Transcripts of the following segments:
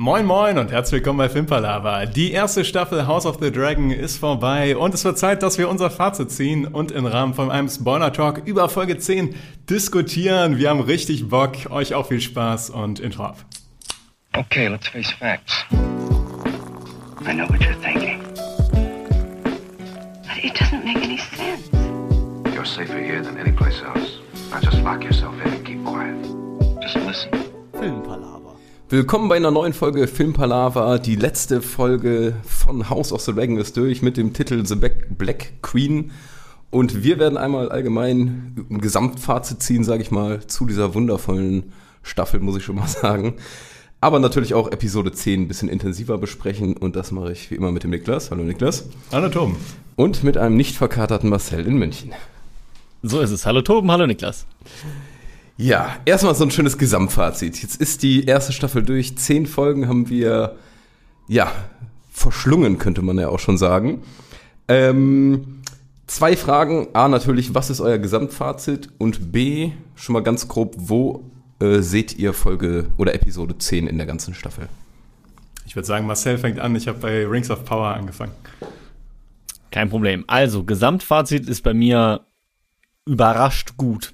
Moin moin und herzlich willkommen bei Filmpalava. Die erste Staffel House of the Dragon ist vorbei und es wird Zeit, dass wir unser Fazit ziehen und im Rahmen von einem Spoiler Talk über Folge 10 diskutieren. Wir haben richtig Bock, euch auch viel Spaß und Intro ab. Okay, let's face facts. I know what you're thinking. But it doesn't make any sense. You're safer here than any place else. Now just lock yourself in and keep quiet. Just listen. Filmpalava. Willkommen bei einer neuen Folge Filmpalava. Die letzte Folge von House of the Dragon ist durch mit dem Titel The Black Queen. Und wir werden einmal allgemein ein Gesamtfazit ziehen, sage ich mal, zu dieser wundervollen Staffel, muss ich schon mal sagen. Aber natürlich auch Episode 10 ein bisschen intensiver besprechen. Und das mache ich wie immer mit dem Niklas. Hallo Niklas. Hallo Tom. Und mit einem nicht verkaterten Marcel in München. So ist es. Hallo Toben, hallo Niklas. Ja, erstmal so ein schönes Gesamtfazit. Jetzt ist die erste Staffel durch. Zehn Folgen haben wir, ja, verschlungen, könnte man ja auch schon sagen. Ähm, zwei Fragen. A, natürlich, was ist euer Gesamtfazit? Und B, schon mal ganz grob, wo äh, seht ihr Folge oder Episode 10 in der ganzen Staffel? Ich würde sagen, Marcel fängt an. Ich habe bei Rings of Power angefangen. Kein Problem. Also, Gesamtfazit ist bei mir überrascht gut.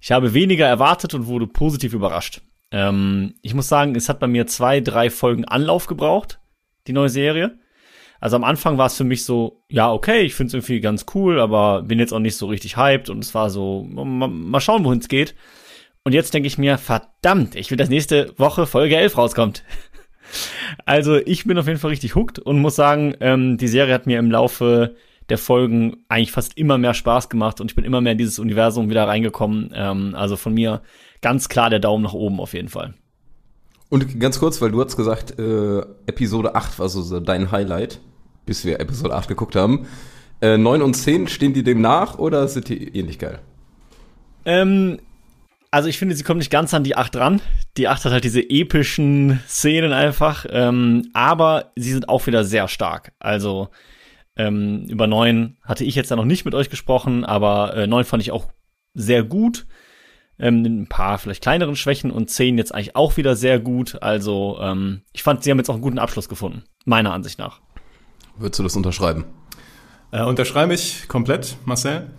Ich habe weniger erwartet und wurde positiv überrascht. Ähm, ich muss sagen, es hat bei mir zwei, drei Folgen Anlauf gebraucht, die neue Serie. Also am Anfang war es für mich so, ja, okay, ich finde es irgendwie ganz cool, aber bin jetzt auch nicht so richtig hyped und es war so, mal, mal schauen, wohin es geht. Und jetzt denke ich mir, verdammt, ich will, dass nächste Woche Folge 11 rauskommt. Also ich bin auf jeden Fall richtig hooked und muss sagen, ähm, die Serie hat mir im Laufe der Folgen eigentlich fast immer mehr Spaß gemacht und ich bin immer mehr in dieses Universum wieder reingekommen. Ähm, also von mir ganz klar der Daumen nach oben auf jeden Fall. Und ganz kurz, weil du hast gesagt, äh, Episode 8 war so dein Highlight, bis wir Episode 8 geguckt haben. Äh, 9 und 10, stehen die dem nach oder sind die ähnlich geil? Ähm, also ich finde, sie kommen nicht ganz an die 8 ran. Die 8 hat halt diese epischen Szenen einfach, ähm, aber sie sind auch wieder sehr stark. Also ähm, über 9 hatte ich jetzt ja noch nicht mit euch gesprochen, aber äh, 9 fand ich auch sehr gut. Ähm, ein paar vielleicht kleineren Schwächen und 10 jetzt eigentlich auch wieder sehr gut. Also ähm, ich fand, sie haben jetzt auch einen guten Abschluss gefunden, meiner Ansicht nach. Würdest du das unterschreiben? Äh, unterschreibe ich komplett, Marcel.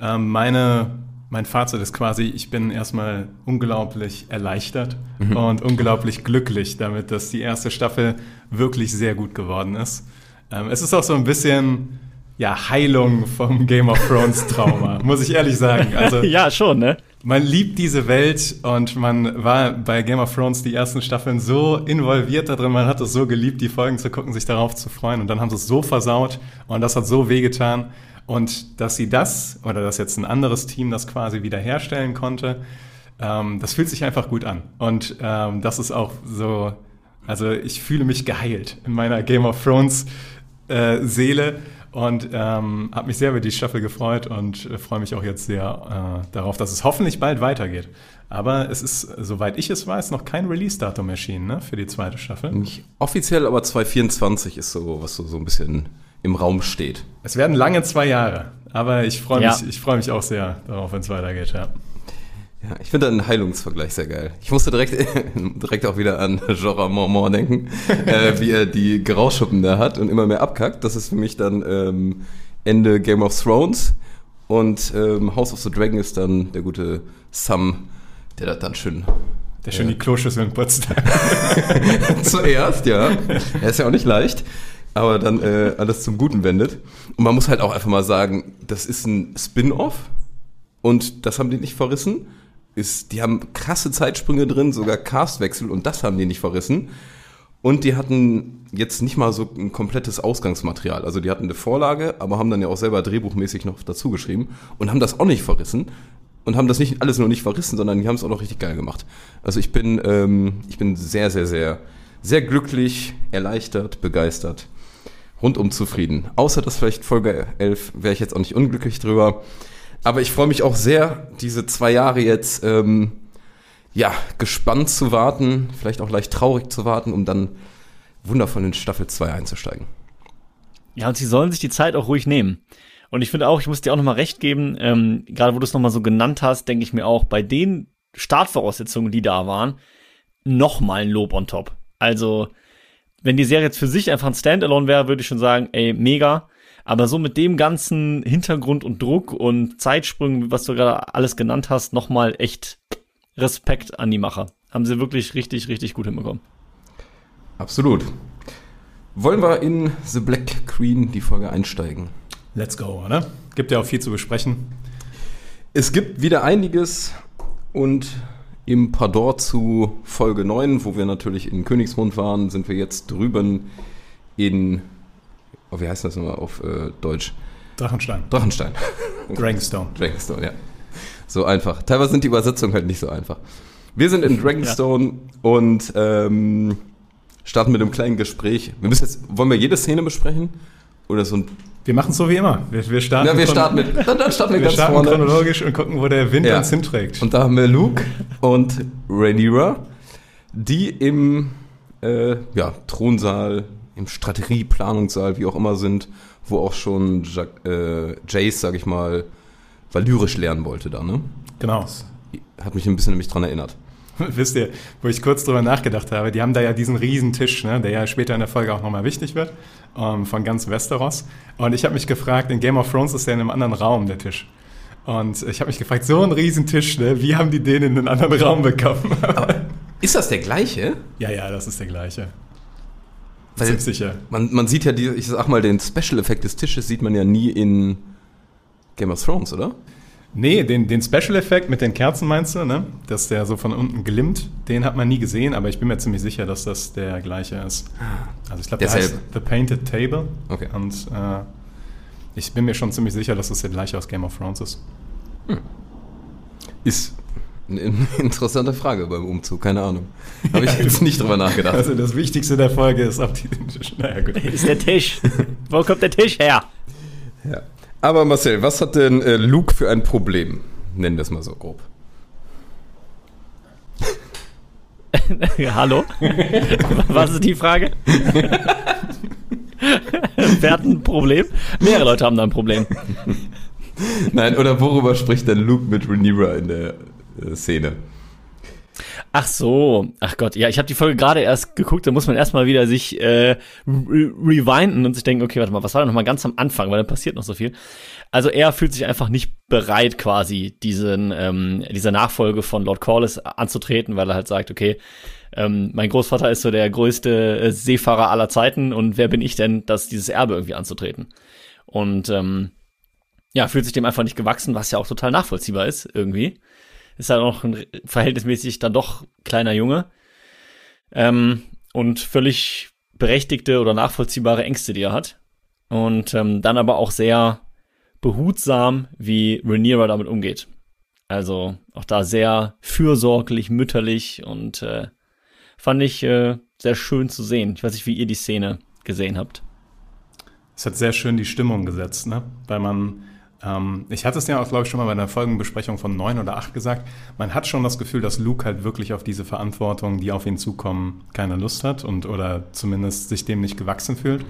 Ähm, meine, mein Fazit ist quasi, ich bin erstmal unglaublich erleichtert mhm. und unglaublich glücklich damit, dass die erste Staffel wirklich sehr gut geworden ist. Ähm, es ist auch so ein bisschen ja, Heilung vom Game of Thrones Trauma, muss ich ehrlich sagen. Also, ja, schon, ne? Man liebt diese Welt und man war bei Game of Thrones die ersten Staffeln so involviert da drin, man hat es so geliebt, die Folgen zu gucken, sich darauf zu freuen und dann haben sie es so versaut und das hat so wehgetan und dass sie das oder dass jetzt ein anderes Team das quasi wiederherstellen konnte, ähm, das fühlt sich einfach gut an und ähm, das ist auch so, also ich fühle mich geheilt in meiner Game of Thrones äh, Seele und ähm, habe mich sehr über die Staffel gefreut und äh, freue mich auch jetzt sehr äh, darauf, dass es hoffentlich bald weitergeht. Aber es ist, soweit ich es weiß, noch kein Release-Datum erschienen ne, für die zweite Staffel. Nicht offiziell, aber 2024 ist so, was so, so ein bisschen im Raum steht. Es werden lange zwei Jahre, aber ich freue mich, ja. ich freue mich auch sehr darauf, wenn es weitergeht. Ja. Ja, ich finde einen Heilungsvergleich sehr geil. Ich musste direkt, direkt auch wieder an Jorah Mormont denken, äh, wie er die Grauschuppen da hat und immer mehr abkackt. Das ist für mich dann ähm, Ende Game of Thrones und ähm, House of the Dragon ist dann der gute Sam, der das dann schön der schön ja. die Kloschüsseln putzt. Zuerst, ja. Er ist ja auch nicht leicht, aber dann äh, alles zum Guten wendet. Und man muss halt auch einfach mal sagen, das ist ein Spin-off und das haben die nicht verrissen ist, die haben krasse Zeitsprünge drin, sogar Castwechsel und das haben die nicht verrissen. Und die hatten jetzt nicht mal so ein komplettes Ausgangsmaterial. Also die hatten eine Vorlage, aber haben dann ja auch selber drehbuchmäßig noch dazu geschrieben und haben das auch nicht verrissen. Und haben das nicht alles nur nicht verrissen, sondern die haben es auch noch richtig geil gemacht. Also ich bin, ähm, ich bin sehr, sehr, sehr, sehr glücklich, erleichtert, begeistert, rundum zufrieden. Außer dass vielleicht Folge 11 wäre ich jetzt auch nicht unglücklich drüber. Aber ich freue mich auch sehr, diese zwei Jahre jetzt ähm, ja, gespannt zu warten, vielleicht auch leicht traurig zu warten, um dann wundervoll in Staffel 2 einzusteigen. Ja, und sie sollen sich die Zeit auch ruhig nehmen. Und ich finde auch, ich muss dir auch nochmal recht geben, ähm, gerade wo du es nochmal so genannt hast, denke ich mir auch, bei den Startvoraussetzungen, die da waren, nochmal ein Lob on top. Also, wenn die Serie jetzt für sich einfach ein Standalone wäre, würde ich schon sagen, ey, mega. Aber so mit dem ganzen Hintergrund und Druck und Zeitsprüngen, was du gerade alles genannt hast, nochmal echt Respekt an die Macher. Haben sie wirklich richtig, richtig gut hinbekommen. Absolut. Wollen wir in The Black Queen die Folge einsteigen? Let's go, oder? Gibt ja auch viel zu besprechen. Es gibt wieder einiges und im Pardor zu Folge 9, wo wir natürlich in Königsmund waren, sind wir jetzt drüben in, oh, wie heißt das nochmal auf äh, Deutsch? Drachenstein. Drachenstein. Dragonstone. Dragonstone, ja. So einfach. Teilweise sind die Übersetzungen halt nicht so einfach. Wir sind in Dragonstone und ähm, starten mit einem kleinen Gespräch. Wir müssen jetzt, wollen wir jede Szene besprechen? Oder so ein. Wir machen es so wie immer. Wir, wir starten, Ja, wir starten mit. Dann, dann starten wir, wir ganz starten vorne. chronologisch und gucken, wo der Wind Ja. uns hinträgt. Und da haben wir Luke und Rhaenyra, die im äh, ja, Thronsaal, im Strategieplanungssaal, wie auch immer sind, wo auch schon Jack, äh, Jace, sag ich mal, valyrisch lernen wollte da, ne? genau. Hat mich ein bisschen nämlich dran erinnert. Wisst ihr, wo ich kurz drüber nachgedacht habe, die haben da ja diesen riesen Tisch, ne, der ja später in der Folge auch nochmal wichtig wird, ähm, von ganz Westeros. Und ich habe mich gefragt, in Game of Thrones ist der in einem anderen Raum, der Tisch. Und ich habe mich gefragt, so ein riesen Tisch, ne, wie haben die den in einen anderen Raum bekommen? Ist das der gleiche? ja, ja, das ist der gleiche. Weil- sicher. Man, man sieht ja, die, ich sag mal, den Special-Effekt des Tisches sieht man ja nie in Game of Thrones, oder? Nee, den, den Special-Effekt mit den Kerzen meinst du, ne? Dass der so von unten glimmt, den hat man nie gesehen, aber ich bin mir ziemlich sicher, dass das der gleiche ist. Also ich glaube, der heißt. The Painted Table. Okay. Und äh, ich bin mir schon ziemlich sicher, dass das der gleiche aus Game of Thrones ist. Ist eine interessante Frage beim Umzug, keine Ahnung. Habe ich jetzt nicht drüber nachgedacht. Also das Wichtigste der Folge ist, ob die... Naja, gut. Ist der Tisch. Wo kommt der Tisch her? Ja. Aber Marcel, was hat denn äh, Luke für ein Problem? Nennen wir es mal so grob. Hallo? Was ist die Frage? Wer hat ein Problem? Mehrere Leute haben da ein Problem. Nein, oder worüber spricht denn Luke mit Rhaenyra in der Szene? Ach so, ach Gott, ja, ich habe die Folge gerade erst geguckt, da muss man erstmal wieder sich äh, re rewinden und sich denken, okay, warte mal, was war denn noch mal ganz am Anfang, weil da passiert noch so viel. Also er fühlt sich einfach nicht bereit, quasi diesen ähm, dieser Nachfolge von Lord Corlys anzutreten, weil er halt sagt, okay, ähm, mein Großvater ist so der größte äh, Seefahrer aller Zeiten und wer bin ich denn, das dieses Erbe irgendwie anzutreten? Und ähm, ja, fühlt sich dem einfach nicht gewachsen, was ja auch total nachvollziehbar ist irgendwie ist halt auch ein verhältnismäßig dann doch kleiner Junge. Ähm, und völlig berechtigte oder nachvollziehbare Ängste, die er hat. Und ähm, dann aber auch sehr behutsam, wie Rhaenyra damit umgeht. Also auch da sehr fürsorglich, mütterlich und äh, fand ich äh, sehr schön zu sehen. Ich weiß nicht, wie ihr die Szene gesehen habt. Es hat sehr schön die Stimmung gesetzt, ne? Weil man, ähm, ich hatte es ja auch, glaube ich, schon mal bei einer Folgenbesprechung von neun oder acht gesagt, man hat schon das Gefühl, dass Luke halt wirklich auf diese Verantwortung, die auf ihn zukommen, keine Lust hat und oder zumindest sich dem nicht gewachsen fühlt.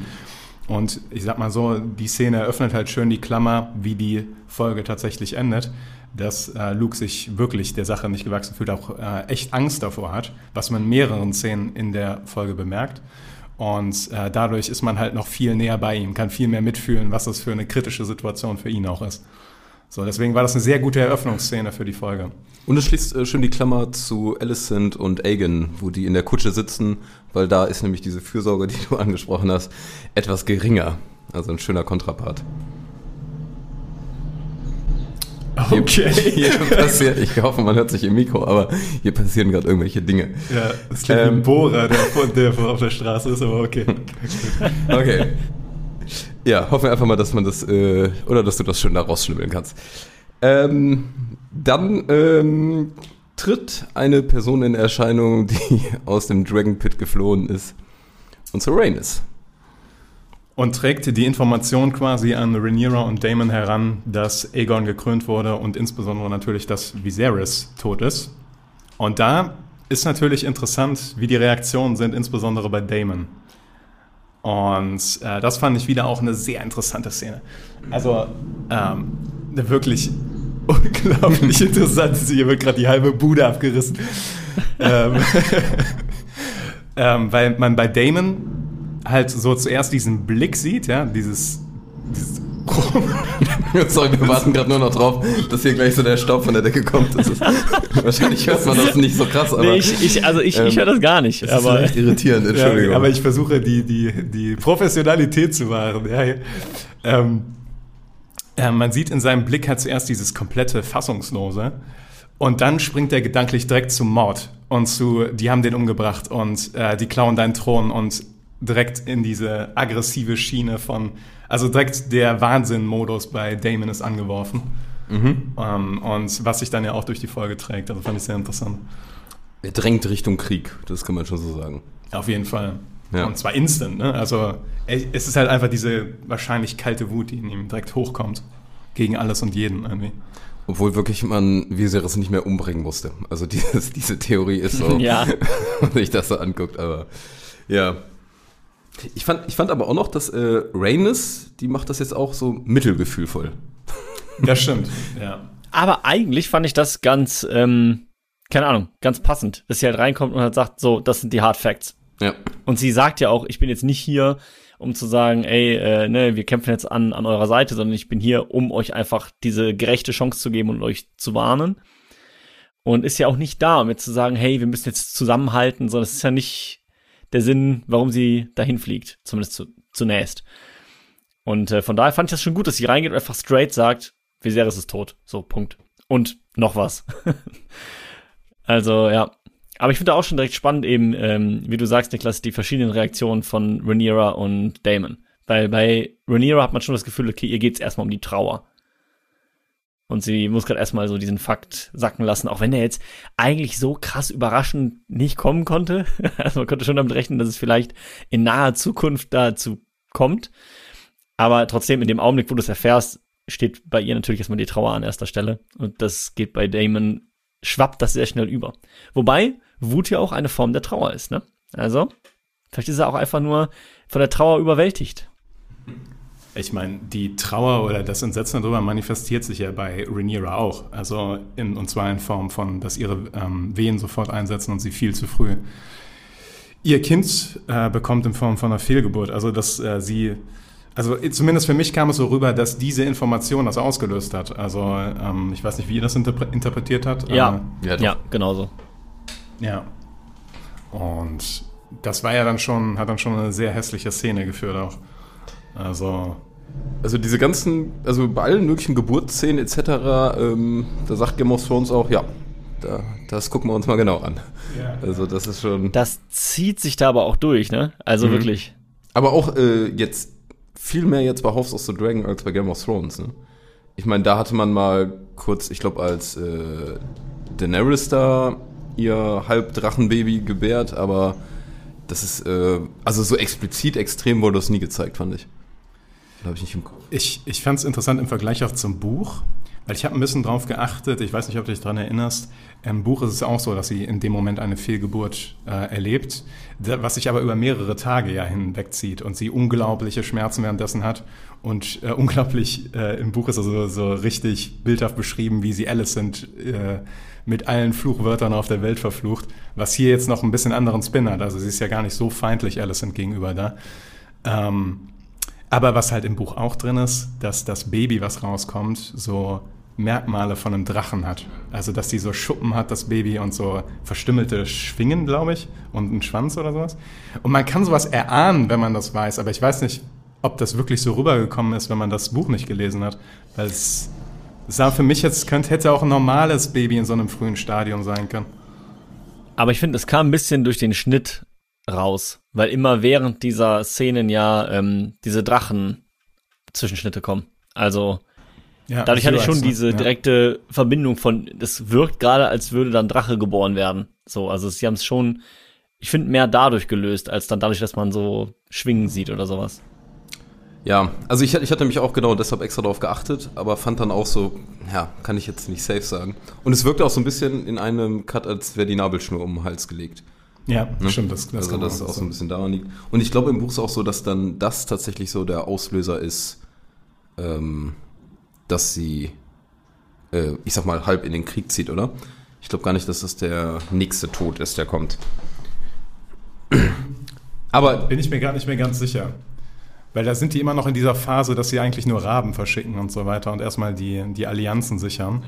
Und ich sag mal so, die Szene eröffnet halt schön die Klammer, wie die Folge tatsächlich endet, dass äh, Luke sich wirklich der Sache nicht gewachsen fühlt, auch äh, echt Angst davor hat, was man in mehreren Szenen in der Folge bemerkt. Und äh, dadurch ist man halt noch viel näher bei ihm, kann viel mehr mitfühlen, was das für eine kritische Situation für ihn auch ist. So, deswegen war das eine sehr gute Eröffnungsszene für die Folge. Und es schließt äh, schön die Klammer zu Alicent und Aegon, wo die in der Kutsche sitzen, weil da ist nämlich diese Fürsorge, die du angesprochen hast, etwas geringer. Also ein schöner Kontrapart. Okay. Hier passiert, ich hoffe, man hört sich im Mikro, aber hier passieren gerade irgendwelche Dinge. Ja, das klingt Ähm. ein Bohrer, der, der auf der Straße ist, aber okay. Okay. Ja, hoffen wir einfach mal, dass man das, äh, oder dass du das schön da rausschnibbeln kannst. Ähm, dann ähm, tritt eine Person in Erscheinung, die aus dem Dragon Pit geflohen ist. Und zwar Rhaenys. Und trägt die Information quasi an Rhaenyra und Daemon heran, dass Aegon gekrönt wurde und insbesondere natürlich, dass Viserys tot ist. Und da ist natürlich interessant, wie die Reaktionen sind, insbesondere bei Daemon. Und äh, das fand ich wieder auch eine sehr interessante Szene. Also ähm, eine wirklich unglaublich interessant. Hier wird gerade die halbe Bude abgerissen. ähm, ähm, weil man bei Damon halt so zuerst diesen Blick sieht, ja, dieses, dieses Sorry, wir warten gerade nur noch drauf, dass hier gleich so der Staub von der Decke kommt. Das ist, wahrscheinlich hört man das nicht so krass, aber Nee, ich, ich, also ich, ich höre das gar nicht. das ist aber leicht irritierend, Entschuldigung. Ja, aber ich versuche die, die, die Professionalität zu wahren. Ja, ja. Ähm, äh, man sieht in seinem Blick halt zuerst dieses komplette Fassungslose und dann springt er gedanklich direkt zum Mord und zu, die haben den umgebracht und äh, die klauen deinen Thron und direkt in diese aggressive Schiene von, also direkt der Wahnsinn-Modus bei Damon ist angeworfen. Ähm, und was sich dann ja auch durch die Folge trägt, also fand ich sehr interessant. er drängt Richtung Krieg, das kann man schon so sagen. Auf jeden Fall. Ja. Und zwar instant, ne? Also es ist halt einfach diese wahrscheinlich kalte Wut, die in ihm direkt hochkommt. Gegen alles und jeden irgendwie. Obwohl wirklich man Viserys nicht mehr umbringen musste. Also dieses, diese Theorie ist so, Ja. wenn sich das so anguckt, aber ja. Ich fand, ich fand aber auch noch, dass äh, Rhaenys, die macht das jetzt auch so mittelgefühlvoll. Das stimmt, ja. Aber eigentlich fand ich das ganz, ähm, keine Ahnung, ganz passend, dass sie halt reinkommt und halt sagt, so, das sind die Hard Facts. Ja. Und sie sagt ja auch, ich bin jetzt nicht hier, um zu sagen, ey, äh, ne, wir kämpfen jetzt an, an eurer Seite, sondern ich bin hier, um euch einfach diese gerechte Chance zu geben und euch zu warnen. Und ist ja auch nicht da, um jetzt zu sagen, hey, wir müssen jetzt zusammenhalten, sondern es ist ja nicht der Sinn, warum sie dahin fliegt, zumindest zu, zunächst. Und äh, von daher fand ich das schon gut, dass sie reingeht und einfach straight sagt, Viserys ist tot. So, Punkt. Und noch was. also, ja. Aber ich finde auch schon direkt spannend eben, ähm, wie du sagst, Niklas, die verschiedenen Reaktionen von Rhaenyra und Damon. Weil bei Rhaenyra hat man schon das Gefühl, okay, ihr geht's erstmal um die Trauer. Und sie muss gerade erstmal so diesen Fakt sacken lassen, auch wenn er jetzt eigentlich so krass überraschend nicht kommen konnte. Also man konnte schon damit rechnen, dass es vielleicht in naher Zukunft dazu kommt. Aber trotzdem, in dem Augenblick, wo du es erfährst, steht bei ihr natürlich erstmal die Trauer an erster Stelle. Und das geht bei Damon, schwappt das sehr schnell über. Wobei Wut ja auch eine Form der Trauer ist, ne? Also, vielleicht ist er auch einfach nur von der Trauer überwältigt. Ich meine, die Trauer oder das Entsetzen darüber manifestiert sich ja bei Rhaenyra auch. Also in, und zwar in Form von, dass ihre ähm, Wehen sofort einsetzen und sie viel zu früh ihr Kind äh, bekommt in Form von einer Fehlgeburt. Also dass äh, sie, also zumindest für mich kam es so rüber, dass diese Information das ausgelöst hat. Also ähm, ich weiß nicht, wie ihr das interpre interpretiert habt. Ja, Ja, ja, genauso. Ja. Und das war ja dann schon, hat dann schon eine sehr hässliche Szene geführt auch. Also, Also diese ganzen, also bei allen möglichen Geburtsszenen etc., ähm, da sagt Game of Thrones auch, ja, da, das gucken wir uns mal genau an. Ja. Also das ist schon. Das zieht sich da aber auch durch, ne? Also Mhm. wirklich. Aber auch äh, jetzt viel mehr jetzt bei House of the Dragon als bei Game of Thrones. Ne? Ich meine, da hatte man mal kurz, ich glaube, als äh, Daenerys da ihr Halbdrachenbaby gebärt, aber das ist, äh, also so explizit extrem wurde das nie gezeigt, fand ich. Habe ich nicht im Kopf. Ich, ich fand es interessant im Vergleich auch zum Buch, weil ich habe ein bisschen drauf geachtet, ich weiß nicht, ob du dich daran erinnerst, im Buch ist es auch so, dass sie in dem Moment eine Fehlgeburt äh, erlebt, was sich aber über mehrere Tage ja hinwegzieht und sie unglaubliche Schmerzen währenddessen hat und äh, unglaublich, äh, im Buch ist also so richtig bildhaft beschrieben, wie sie Alicent äh, mit allen Fluchwörtern auf der Welt verflucht, was hier jetzt noch ein bisschen anderen Spin hat, also sie ist ja gar nicht so feindlich Alicent gegenüber da. Ähm, aber was halt im Buch auch drin ist, dass das Baby, was rauskommt, so Merkmale von einem Drachen hat. Also, dass die so Schuppen hat, das Baby, und so verstümmelte Schwingen, glaube ich, und einen Schwanz oder sowas. Und man kann sowas erahnen, wenn man das weiß, aber ich weiß nicht, ob das wirklich so rübergekommen ist, wenn man das Buch nicht gelesen hat. Weil es sah für mich jetzt, könnte, hätte auch ein normales Baby in so einem frühen Stadium sein können. Aber ich finde, es kam ein bisschen durch den Schnitt raus, weil immer während dieser Szenen ja ähm, diese Drachen-Zwischenschnitte kommen. Also Ja, dadurch hatte ich schon ne? diese Ja. direkte Verbindung von, das wirkt gerade, als würde dann Drache geboren werden. So, also sie haben es schon, ich finde, mehr dadurch gelöst, als dann dadurch, dass man so Schwingen sieht oder sowas. Ja, also ich, ich hatte mich auch genau deshalb extra darauf geachtet, aber fand dann auch so, ja, kann ich jetzt nicht safe sagen. Und es wirkte auch so ein bisschen in einem Cut, als wäre die Nabelschnur um den Hals gelegt. Ja, stimmt. Das, das also kann dass es auch so ein bisschen daran liegt. Und ich glaube im Buch ist auch so, dass dann das tatsächlich so der Auslöser ist, ähm, dass sie, äh, ich sag mal, halb in den Krieg zieht, oder? Ich glaube gar nicht, dass das der nächste Tod ist, der kommt. Aber Bin ich mir gar nicht mehr ganz sicher. Weil da sind die immer noch in dieser Phase, dass sie eigentlich nur Raben verschicken und so weiter und erstmal die, die Allianzen sichern.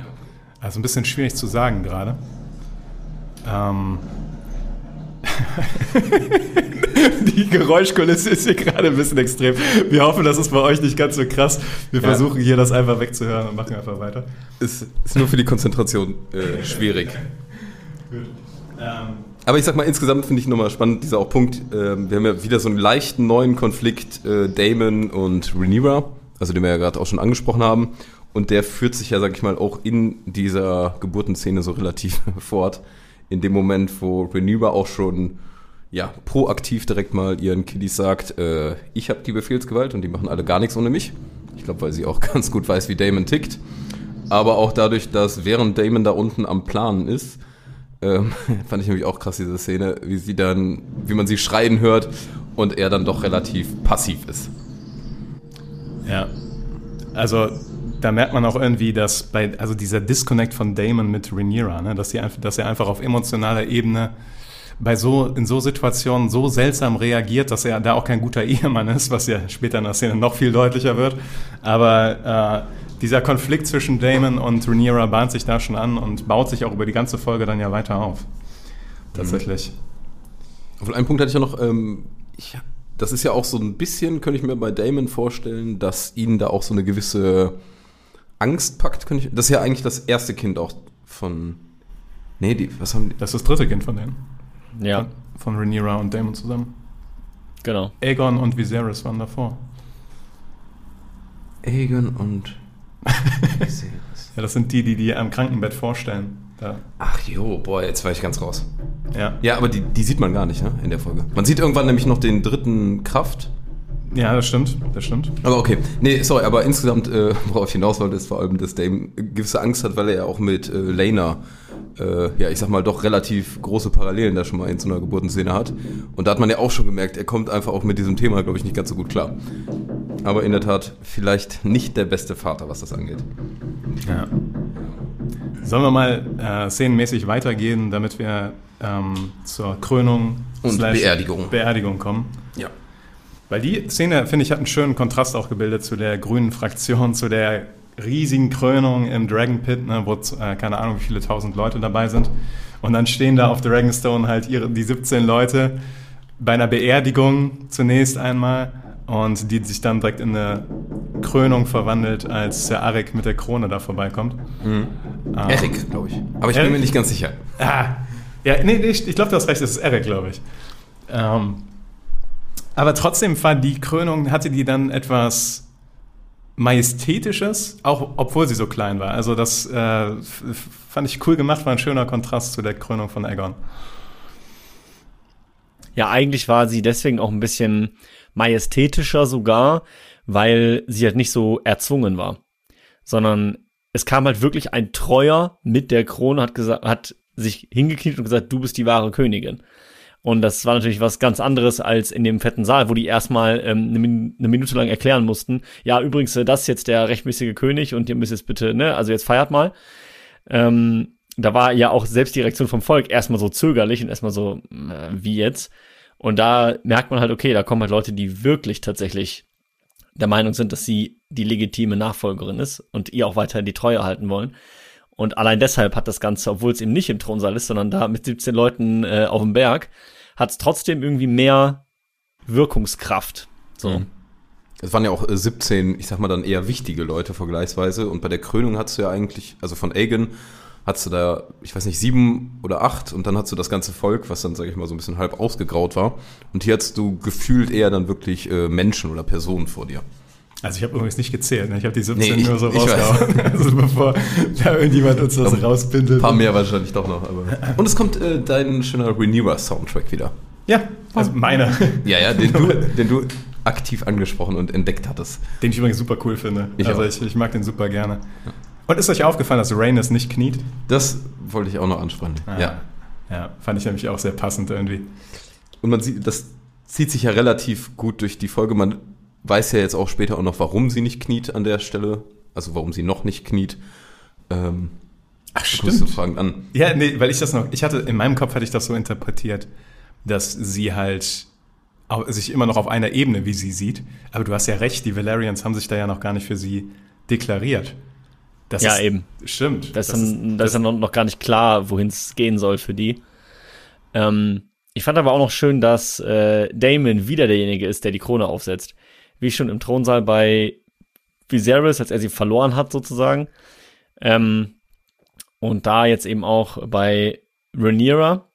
Also ein bisschen schwierig zu sagen gerade. Ähm. die Geräuschkulisse ist hier gerade ein bisschen extrem. Wir hoffen, das ist bei euch nicht ganz so krass. Wir Ja. versuchen hier das einfach wegzuhören und machen einfach weiter. es ist nur für die Konzentration äh, schwierig. Ähm, Aber ich sag mal, insgesamt finde ich nochmal spannend, dieser auch Punkt, ähm, wir haben ja wieder so einen leichten neuen Konflikt, äh, Damon und Rhaenyra, also den wir ja gerade auch schon angesprochen haben. Und der führt sich ja, sag ich mal, auch in dieser Geburtenszene so relativ fort. In dem Moment, wo Rhaenyra auch schon ja, proaktiv direkt mal ihren Kiddies sagt, äh, ich habe die Befehlsgewalt und die machen alle gar nichts ohne mich. Ich glaube, weil sie auch ganz gut weiß, wie Damon tickt. Aber auch dadurch, dass während Damon da unten am Planen ist, ähm, fand ich nämlich auch krass, diese Szene, wie sie dann, wie man sie schreien hört und er dann doch relativ passiv ist. Ja. Also da merkt man auch irgendwie, dass bei, also dieser Disconnect von Damon mit Rhaenyra, ne, dass, einfach, dass er einfach auf emotionaler Ebene bei so, in so Situationen so seltsam reagiert, dass er da auch kein guter Ehemann ist, was ja später in der Szene noch viel deutlicher wird. Aber äh, dieser Konflikt zwischen Damon und Rhaenyra bahnt sich da schon an und baut sich auch über die ganze Folge dann ja weiter auf. Tatsächlich. Auf einen Punkt hatte ich ja noch, ähm, ich, das ist ja auch so ein bisschen, könnte ich mir bei Damon vorstellen, dass ihn da auch so eine gewisse Angst packt. Könnte ich, das ist ja eigentlich das erste Kind auch von. Nee, die, was haben die? Das ist das dritte Kind von denen. Ja, Von Rhaenyra und Damon zusammen. genau. Aegon und Viserys waren davor. Aegon und. Ja, das sind die, die die am Krankenbett vorstellen. Da. Ach jo, boah, jetzt war ich ganz raus. Ja. Ja, aber die, die sieht man gar nicht, ne, in der Folge. Man sieht irgendwann nämlich noch den dritten Kraft. Ja, das stimmt, das stimmt. Aber okay. Nee, sorry, aber insgesamt, äh, worauf ich hinaus wollte, ist vor allem, dass Dame gewisse Angst hat, weil er ja auch mit äh, Lena, äh, ja, ich sag mal, doch relativ große Parallelen da schon mal in so einer Geburtenszene hat. Und da hat man ja auch schon gemerkt, er kommt einfach auch mit diesem Thema, glaube ich, nicht ganz so gut klar. Aber in der Tat, vielleicht nicht der beste Vater, was das angeht. Ja. Sollen wir mal äh, szenenmäßig weitergehen, damit wir ähm, zur Krönung Und Beerdigung. Beerdigung kommen? Weil die Szene, finde ich, hat einen schönen Kontrast auch gebildet zu der grünen Fraktion, zu der riesigen Krönung im Dragon Pit, ne, wo äh, keine Ahnung, wie viele tausend Leute dabei sind. Und dann stehen da auf Dragonstone halt ihre, die 17 Leute bei einer Beerdigung zunächst einmal und die sich dann direkt in eine Krönung verwandelt, als der Arik mit der Krone da vorbeikommt. Ah. Eric, glaube ich. Aber ich bin Eric? mir nicht ganz sicher. Ah, ja, nee, nee ich, ich glaube, du hast recht, das ist Eric, glaube ich. Ähm, aber trotzdem fand die Krönung, hatte die dann etwas Majestätisches, auch obwohl sie so klein war. Also das äh, fand ich cool gemacht, war ein schöner Kontrast zu der Krönung von Aegon. Ja, eigentlich war sie deswegen auch ein bisschen majestätischer sogar, weil sie halt nicht so erzwungen war, sondern es kam halt wirklich ein Treuer mit der Krone, hat gesagt, hat sich hingekniet und gesagt, du bist die wahre Königin. Und das war natürlich was ganz anderes als in dem fetten Saal, wo die erstmal ähm, eine, Min eine Minute lang erklären mussten, ja, übrigens, äh, das ist jetzt der rechtmäßige König und ihr müsst jetzt bitte, ne, also jetzt feiert mal. Ähm, da war ja auch selbst die Reaktion vom Volk erstmal so zögerlich und erstmal so, äh, wie jetzt? Und da merkt man halt, okay, da kommen halt Leute, die wirklich tatsächlich der Meinung sind, dass sie die legitime Nachfolgerin ist und ihr auch weiterhin die Treue halten wollen. Und allein deshalb hat das Ganze, obwohl es eben nicht im Thronsaal ist, sondern da mit 17 Leuten äh, auf dem Berg, hat es trotzdem irgendwie mehr Wirkungskraft. So. Mhm. Es waren ja auch äh, 17, ich sag mal dann eher wichtige Leute vergleichsweise. Und bei der Krönung hattest du ja eigentlich, also von Aegon, hattest du da, ich weiß nicht, sieben oder acht und dann hattest du das ganze Volk, was dann, sag ich mal, so ein bisschen halb ausgegraut war. Und hier hattest du gefühlt eher dann wirklich äh, Menschen oder Personen vor dir. Also ich habe übrigens nicht gezählt, ne? ich habe die 17 Nee, nur so rausgehauen. Also bevor da irgendjemand uns das rauspindelt. Ein paar mehr wahrscheinlich doch noch. Aber. Und es kommt äh, dein schöner Rhaenyra-Soundtrack wieder. Ja, also meiner, Ja, ja, den du, den du aktiv angesprochen und entdeckt hattest. den ich übrigens super cool finde. Ich also ich, ich mag den super gerne. Und ist euch aufgefallen, dass Rhaenys nicht kniet? Das wollte ich auch noch ansprechen. Ah. Ja. Ja, fand ich nämlich auch sehr passend irgendwie. Und man sieht, das zieht sich ja relativ gut durch die Folge. Man weiß ja jetzt auch später auch noch, warum sie nicht kniet an der Stelle. Also warum sie noch nicht kniet. Ähm, Ach, du guckst so fragend an. Ja, nee, weil ich das noch, ich hatte, in meinem Kopf hatte ich das so interpretiert. dass sie halt sich immer noch auf einer Ebene wie sie sieht. Aber du hast ja recht, die Valerians haben sich da ja noch gar nicht für sie deklariert. Das Ja, ist, eben. Stimmt. Das, ist, dann, das ist dann noch- noch gar nicht klar, wohin es gehen soll für die. Ähm, ich fand aber auch noch schön, dass äh, Damon wieder derjenige ist, der die Krone aufsetzt. Wie schon im Thronsaal bei Viserys, als er sie verloren hat, sozusagen. Ähm, und da jetzt eben auch bei Rhaenyra.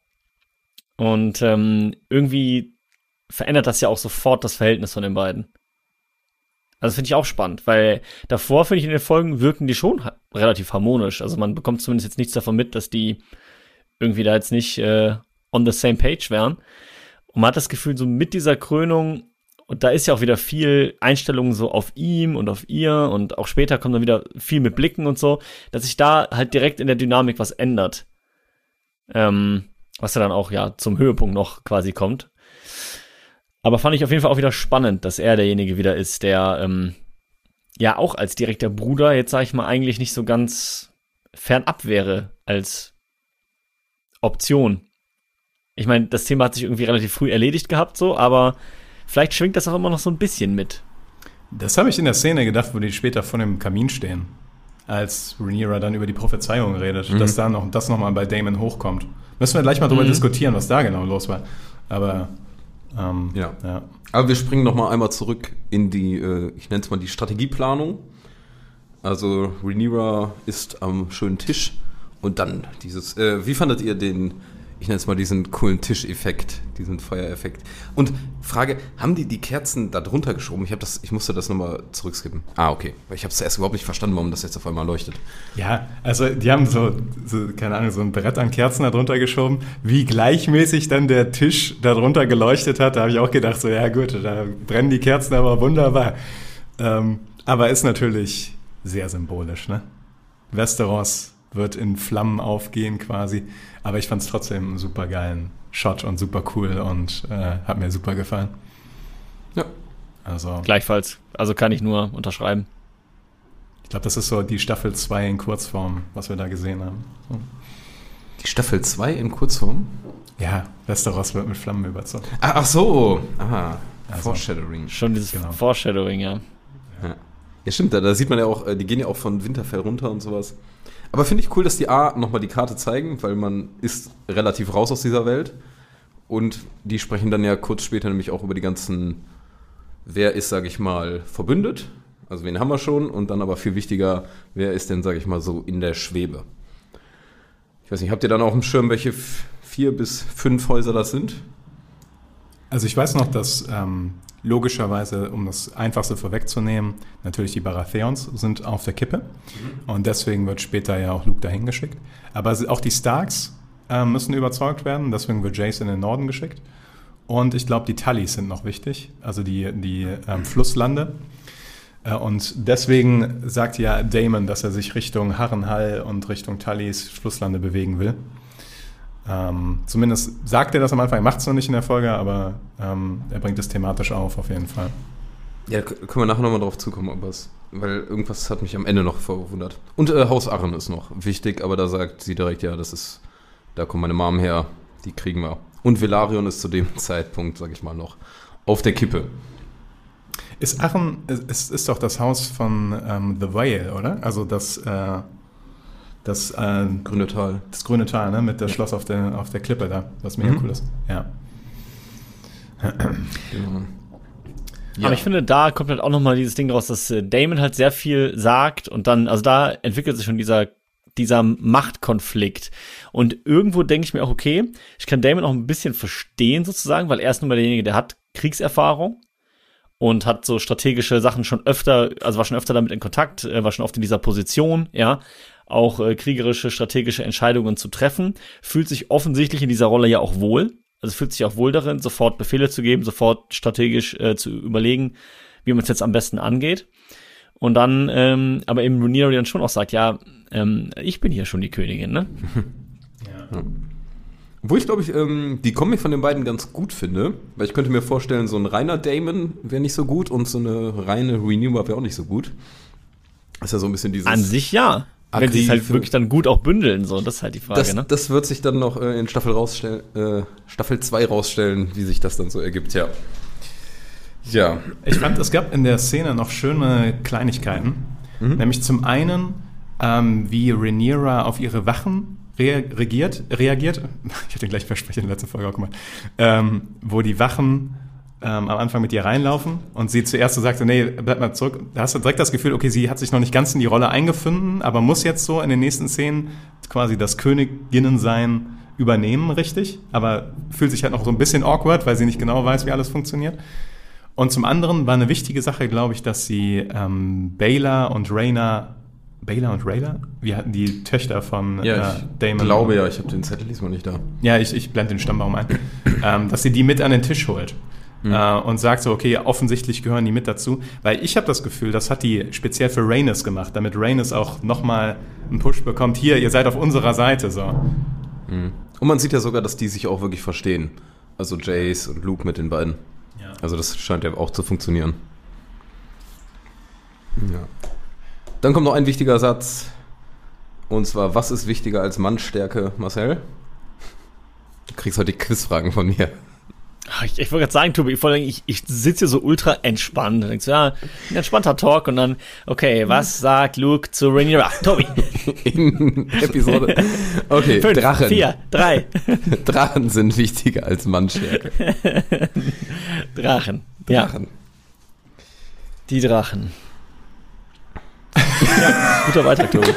Und ähm, irgendwie verändert das ja auch sofort das Verhältnis von den beiden. Also finde ich auch spannend, weil davor, finde ich, in den Folgen wirken die schon ha relativ harmonisch. Also man bekommt zumindest jetzt nichts davon mit, dass die irgendwie da jetzt nicht äh, on the same page wären. Und man hat das Gefühl, so mit dieser Krönung, und da ist ja auch wieder viel Einstellung so auf ihm und auf ihr und auch später kommt dann wieder viel mit Blicken und so, dass sich da halt direkt in der Dynamik was ändert. Ähm, was ja dann auch ja zum Höhepunkt noch quasi kommt. Aber fand ich auf jeden Fall auch wieder spannend, dass er derjenige wieder ist, der ähm, ja auch als direkter Bruder jetzt sage ich mal eigentlich nicht so ganz fernab wäre als Option. Ich meine, das Thema hat sich irgendwie relativ früh erledigt gehabt, so, aber vielleicht schwingt das auch immer noch so ein bisschen mit. Das habe ich in der Szene gedacht, wo die später vor dem Kamin stehen. Als Rhaenyra dann über die Prophezeiung redet, dass da noch das nochmal bei Damon hochkommt. Müssen wir gleich mal drüber Mhm. diskutieren, was da genau los war. Aber ähm, Ja. ja. Aber wir springen noch mal einmal zurück in die, äh, ich nenne es mal die Strategieplanung. Also Rhaenyra ist am schönen Tisch und dann dieses, äh, wie fandet ihr den, ich nenne es mal diesen coolen Tischeffekt, diesen Feuereffekt? Und Frage, haben die die Kerzen da drunter geschoben? Ich das, ich musste das nochmal zurückskippen. Ah, okay. Ich habe es erst überhaupt nicht verstanden, warum das jetzt auf einmal leuchtet. Ja, also die haben so, so, keine Ahnung, so ein Brett an Kerzen da drunter geschoben. Wie gleichmäßig dann der Tisch da drunter geleuchtet hat, da habe ich auch gedacht, so ja gut, da brennen die Kerzen aber wunderbar. Ähm, aber ist natürlich sehr symbolisch, ne? Westeros wird in Flammen aufgehen quasi. Aber ich fand es trotzdem einen super geilen Shot und super cool und äh, hat mir super gefallen. Ja. Also, Gleichfalls. Also kann ich nur unterschreiben. ich glaube, das ist so die Staffel 2 in Kurzform, was wir da gesehen haben. So. Die Staffel 2 in Kurzform? Ja, Westeros wird mit Flammen überzogen. Ah, ach so. Aha. Also- Foreshadowing. Schon dieses Genau. Foreshadowing, ja. Ja, stimmt, da, da sieht man ja auch, äh, die gehen ja auch von Winterfell runter und sowas. Aber finde ich cool, dass die A nochmal die Karte zeigen, weil man ist relativ raus aus dieser Welt. Und die sprechen dann ja kurz später nämlich auch über die ganzen, wer ist, sage ich mal, verbündet. Also wen haben wir schon? Und dann aber viel wichtiger, wer ist denn, sage ich mal, so in der Schwebe. Ich weiß nicht, habt ihr dann auch im Schirm, welche vier bis fünf Häuser das sind? Also ich weiß noch, dass ähm, logischerweise, um das Einfachste vorwegzunehmen, natürlich die Baratheons sind auf der Kippe. Und deswegen wird später ja auch Luke dahin geschickt. Aber auch die Starks ähm, müssen überzeugt werden, deswegen wird Jace in den Norden geschickt. Und ich glaube, die Tullys sind noch wichtig, also die, die ähm, Flusslande. Äh, Und deswegen sagt ja Damon, dass er sich Richtung Harrenhall und Richtung Tullys Flusslande bewegen will. Ähm, zumindest sagt er das am Anfang, er macht es noch nicht in der Folge, aber ähm, er bringt es thematisch auf, auf jeden Fall. Ja, können wir nachher nochmal drauf zukommen, ob es, weil irgendwas hat mich am Ende noch verwundert. Und äh, Haus Arren ist noch wichtig, aber da sagt sie direkt, ja, das ist, da kommt meine Mom her, die kriegen wir. Und Velarion ist zu dem Zeitpunkt, sag ich mal, noch auf der Kippe. Ist Aachen, ist, ist doch das Haus von ähm, The Vale, oder? Also das, äh, das, äh, Grüne Tal. das grüne Tal, ne? Mit der Schloss auf der, auf der Klippe da, was mega Mhm. cool ist. Ja. Genau. Aber ich finde, da kommt halt auch noch mal dieses Ding raus, dass äh, Damon halt sehr viel sagt und dann, also da entwickelt sich schon dieser dieser Machtkonflikt. Und irgendwo denke ich mir auch, okay, ich kann Damon auch ein bisschen verstehen sozusagen, weil er ist nun mal derjenige, der hat Kriegserfahrung und hat so strategische Sachen schon öfter, also war schon öfter damit in Kontakt, äh, war schon oft in dieser Position, ja, auch äh, kriegerische, strategische Entscheidungen zu treffen, fühlt sich offensichtlich in dieser Rolle ja auch wohl, also fühlt sich auch wohl darin, sofort Befehle zu geben, sofort strategisch äh, zu überlegen, wie man es jetzt am besten angeht. Und dann, ähm, aber eben Rhaenyra dann schon auch sagt, ja, ähm, ich bin hier schon die Königin, ne? Wo ich glaube ich ähm, die Kombi von den beiden ganz gut finde, weil ich könnte mir vorstellen, so ein reiner Damon wäre nicht so gut und so eine reine Renewal wäre auch nicht so gut. Ist ja so ein bisschen dieses. An sich ja. Wenn sie es halt Agri- wirklich dann gut auch bündeln, so, das ist halt die Frage, Das, ne? das wird sich dann noch äh, in Staffel rausstellen, äh, Staffel 2 rausstellen, wie sich das dann so ergibt, ja. Ja. Ich fand, es gab in der Szene noch schöne Kleinigkeiten. Nämlich zum einen, ähm, wie Rhaenyra auf ihre Wachen rea regiert, reagiert. Ich hatte den gleich Versprechen in der letzten Folge auch gemacht. Ähm, wo die Wachen ähm, am Anfang mit ihr reinlaufen und sie zuerst so sagte, nee, bleib mal zurück. Da hast du direkt das Gefühl, okay, sie hat sich noch nicht ganz in die Rolle eingefunden, aber muss jetzt so in den nächsten Szenen quasi das Königinnensein übernehmen, richtig? Aber fühlt sich halt noch so ein bisschen awkward, weil sie nicht genau weiß, wie alles funktioniert. Und zum anderen war eine wichtige Sache, glaube ich, dass sie ähm, Baela und Rhaena, Baela und Rhaena? Wir hatten die Töchter von Ja, äh, ich Damon. glaube ja, ich habe den Zettel diesmal nicht da. Ja, ich, ich blende den Stammbaum ein. ähm, dass sie die mit an den Tisch holt. Äh, und sagt so, okay, offensichtlich gehören die mit dazu. Weil ich habe das Gefühl, das hat die speziell für Rhaenys gemacht, damit Rhaenys auch nochmal einen Push bekommt. Hier, ihr seid auf unserer Seite. So. Und man sieht ja sogar, dass die sich auch wirklich verstehen. Also Jace und Luke mit den beiden. Ja. Also das scheint ja auch zu funktionieren. Ja. Dann kommt noch ein wichtiger Satz. Und zwar, was ist wichtiger als Mannstärke, Marcel? Du kriegst heute die Quizfragen von mir. Ich, ich wollte gerade sagen, Tobi, vor allem, ich, ich sitze hier so ultra entspannt. Und denkst, ja, ein entspannter Talk und dann, okay, was sagt Luke zu Rhaenyra? Tobi, In Episode. Okay, fünf, Drachen. vier, drei. Drachen sind wichtiger als Mannstärke. Drachen. Ja, Drachen. die Drachen. Ja, guter Beitrag, Tobi.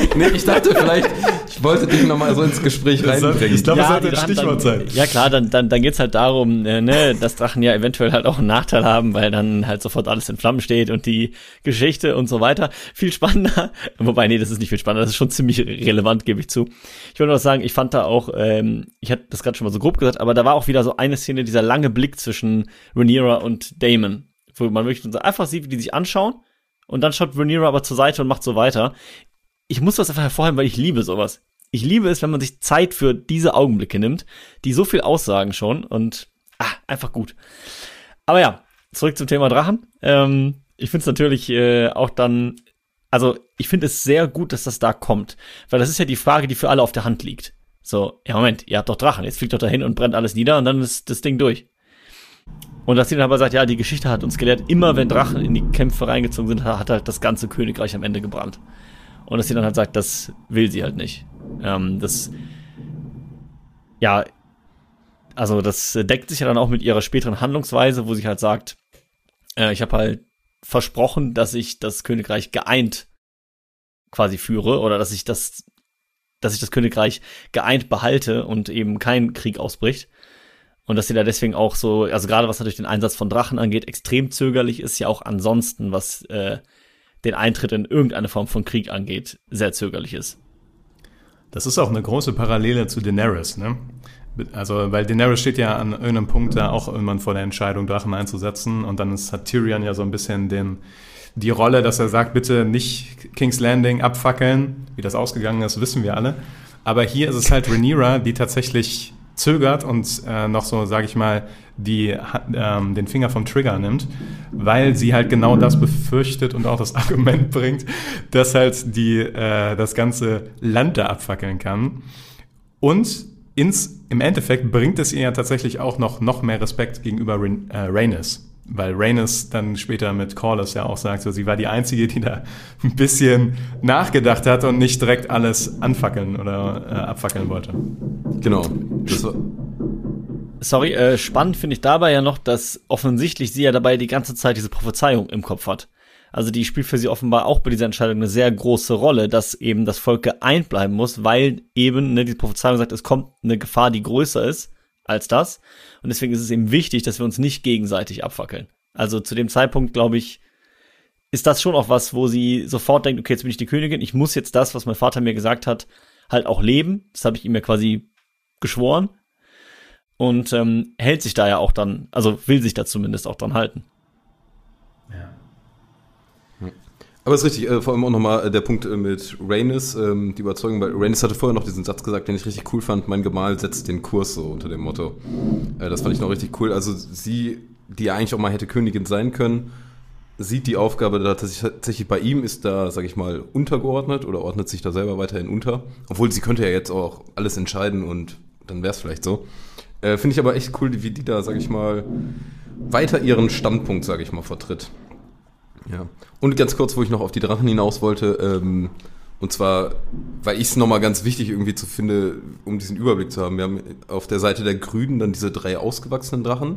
Nee, ich dachte vielleicht, ich wollte dich nochmal so ins Gespräch reinbringen. ich glaube, Ja, das sollte die ein Stichwort dann, sein. Ja klar, dann, dann, dann geht's halt darum, äh, ne, dass Drachen ja eventuell halt auch einen Nachteil haben, weil dann halt sofort alles in Flammen steht und die Geschichte und so weiter. Viel spannender, wobei, nee, das ist nicht viel spannender, das ist schon ziemlich relevant, gebe ich zu. Ich wollte noch sagen, ich fand da auch, ähm, ich hatte das gerade schon mal so grob gesagt, aber da war auch wieder so eine Szene, dieser lange Blick zwischen Rhaenyra und Damon, wo man wirklich so einfach sieht, wie die sich anschauen und dann schaut Rhaenyra aber zur Seite und macht so weiter. Ich muss das einfach hervorheben, weil ich liebe sowas. Ich liebe es, wenn man sich Zeit für diese Augenblicke nimmt, die so viel aussagen schon und ah, einfach gut. Aber ja, zurück zum Thema Drachen. Ähm, ich finde es natürlich äh, auch dann, also ich finde es sehr gut, dass das da kommt, weil das ist ja die Frage, die für alle auf der Hand liegt. So, ja Moment, ihr habt doch Drachen, jetzt fliegt doch dahin und brennt alles nieder und dann ist das Ding durch. Und dass sie dann aber sagt, ja, die Geschichte hat uns gelehrt, immer wenn Drachen in die Kämpfe reingezogen sind, hat halt das ganze Königreich am Ende gebrannt. Und dass sie dann halt sagt, das will sie halt nicht. Ähm, das, ja, also das deckt sich ja dann auch mit ihrer späteren Handlungsweise, wo sie halt sagt, äh, ich habe halt versprochen, dass ich das Königreich geeint quasi führe oder dass ich das, dass ich das Königreich geeint behalte und eben kein Krieg ausbricht. Und dass sie da deswegen auch so, also gerade was natürlich den Einsatz von Drachen angeht, extrem zögerlich ist, ja auch ansonsten, was äh, den Eintritt in irgendeine Form von Krieg angeht, sehr zögerlich ist. Das ist auch eine große Parallele zu Daenerys, ne? Also, weil Daenerys steht ja an irgendeinem Punkt da auch irgendwann vor der Entscheidung, Drachen einzusetzen. Und dann ist, hat Tyrion ja so ein bisschen den, die Rolle, dass er sagt, bitte nicht King's Landing abfackeln. Wie das ausgegangen ist, wissen wir alle. Aber hier ist es halt Rhaenyra, die tatsächlich zögert und äh, noch so, sage ich mal, die, ähm, den Finger vom Trigger nimmt, weil sie halt genau das befürchtet und auch das Argument bringt, dass halt die äh, das ganze Land da abfackeln kann. Und ins, im Endeffekt bringt es ihr ja tatsächlich auch noch, noch mehr Respekt gegenüber äh, Rhaenys. Weil Rhaenys dann später mit Corlys ja auch sagt, so, sie war die Einzige, die da ein bisschen nachgedacht hat und nicht direkt alles anfackeln oder äh, abfackeln wollte. Genau. Das war, Sorry, äh, spannend finde ich dabei ja noch, dass offensichtlich sie ja dabei die ganze Zeit diese Prophezeiung im Kopf hat. Also die spielt für sie offenbar auch bei dieser Entscheidung eine sehr große Rolle, dass eben das Volk geeint bleiben muss, weil eben ne, die Prophezeiung sagt, es kommt eine Gefahr, die größer ist als das. Und deswegen ist es eben wichtig, dass wir uns nicht gegenseitig abfackeln. Also zu dem Zeitpunkt, glaube ich, ist das schon auch was, wo sie sofort denkt, okay, jetzt bin ich die Königin, ich muss jetzt das, was mein Vater mir gesagt hat, halt auch leben. Das habe ich ihm ja quasi geschworen. Und ähm, hält sich da ja auch dann, also will sich da zumindest auch dran halten. Aber ist richtig, äh, vor allem auch nochmal äh, der Punkt äh, mit Rhaenys, ähm, die Überzeugung, weil Rhaenys hatte vorher noch diesen Satz gesagt, den ich richtig cool fand, mein Gemahl setzt den Kurs so unter dem Motto. Äh, das fand ich noch richtig cool. Also sie, die ja eigentlich auch mal hätte Königin sein können, sieht die Aufgabe da tatsächlich bei ihm, ist da, sag ich mal, untergeordnet oder ordnet sich da selber weiterhin unter. Obwohl sie könnte ja jetzt auch alles entscheiden und dann wäre es vielleicht so. Äh, Finde ich aber echt cool, wie die da, sag ich mal, weiter ihren Standpunkt, sag ich mal, vertritt. Ja. Und ganz kurz, wo ich noch auf die Drachen hinaus wollte, ähm, und zwar, weil ich es nochmal ganz wichtig irgendwie zu finde, um diesen Überblick zu haben. Wir haben auf der Seite der Grünen dann diese drei ausgewachsenen Drachen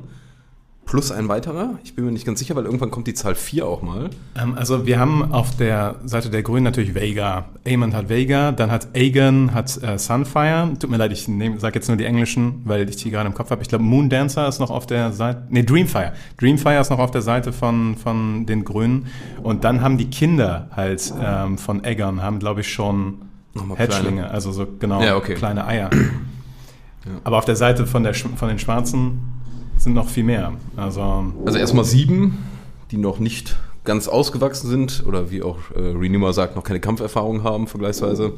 plus ein weiterer. Ich bin mir nicht ganz sicher, weil irgendwann kommt die Zahl 4 auch mal. Ähm, also wir haben auf der Seite der Grünen natürlich Vega. Aemond hat Vega, dann hat Aegon hat äh, Sunfire. Tut mir leid, ich nehm, sag jetzt nur die englischen, weil ich die gerade im Kopf habe. Ich glaube, Moondancer ist noch auf der Seite, nee, Dreamfire. Dreamfire ist noch auf der Seite von, von den Grünen. Und dann haben die Kinder halt ähm, von Aegon, haben glaube ich schon Hatchlinge, kleine. also so genau Ja, okay. kleine Eier. Aber auf der Seite von, der, von den Schwarzen sind noch viel mehr. Also Also erstmal sieben, die noch nicht ganz ausgewachsen sind oder wie auch äh, Renuma sagt, noch keine Kampferfahrung haben vergleichsweise.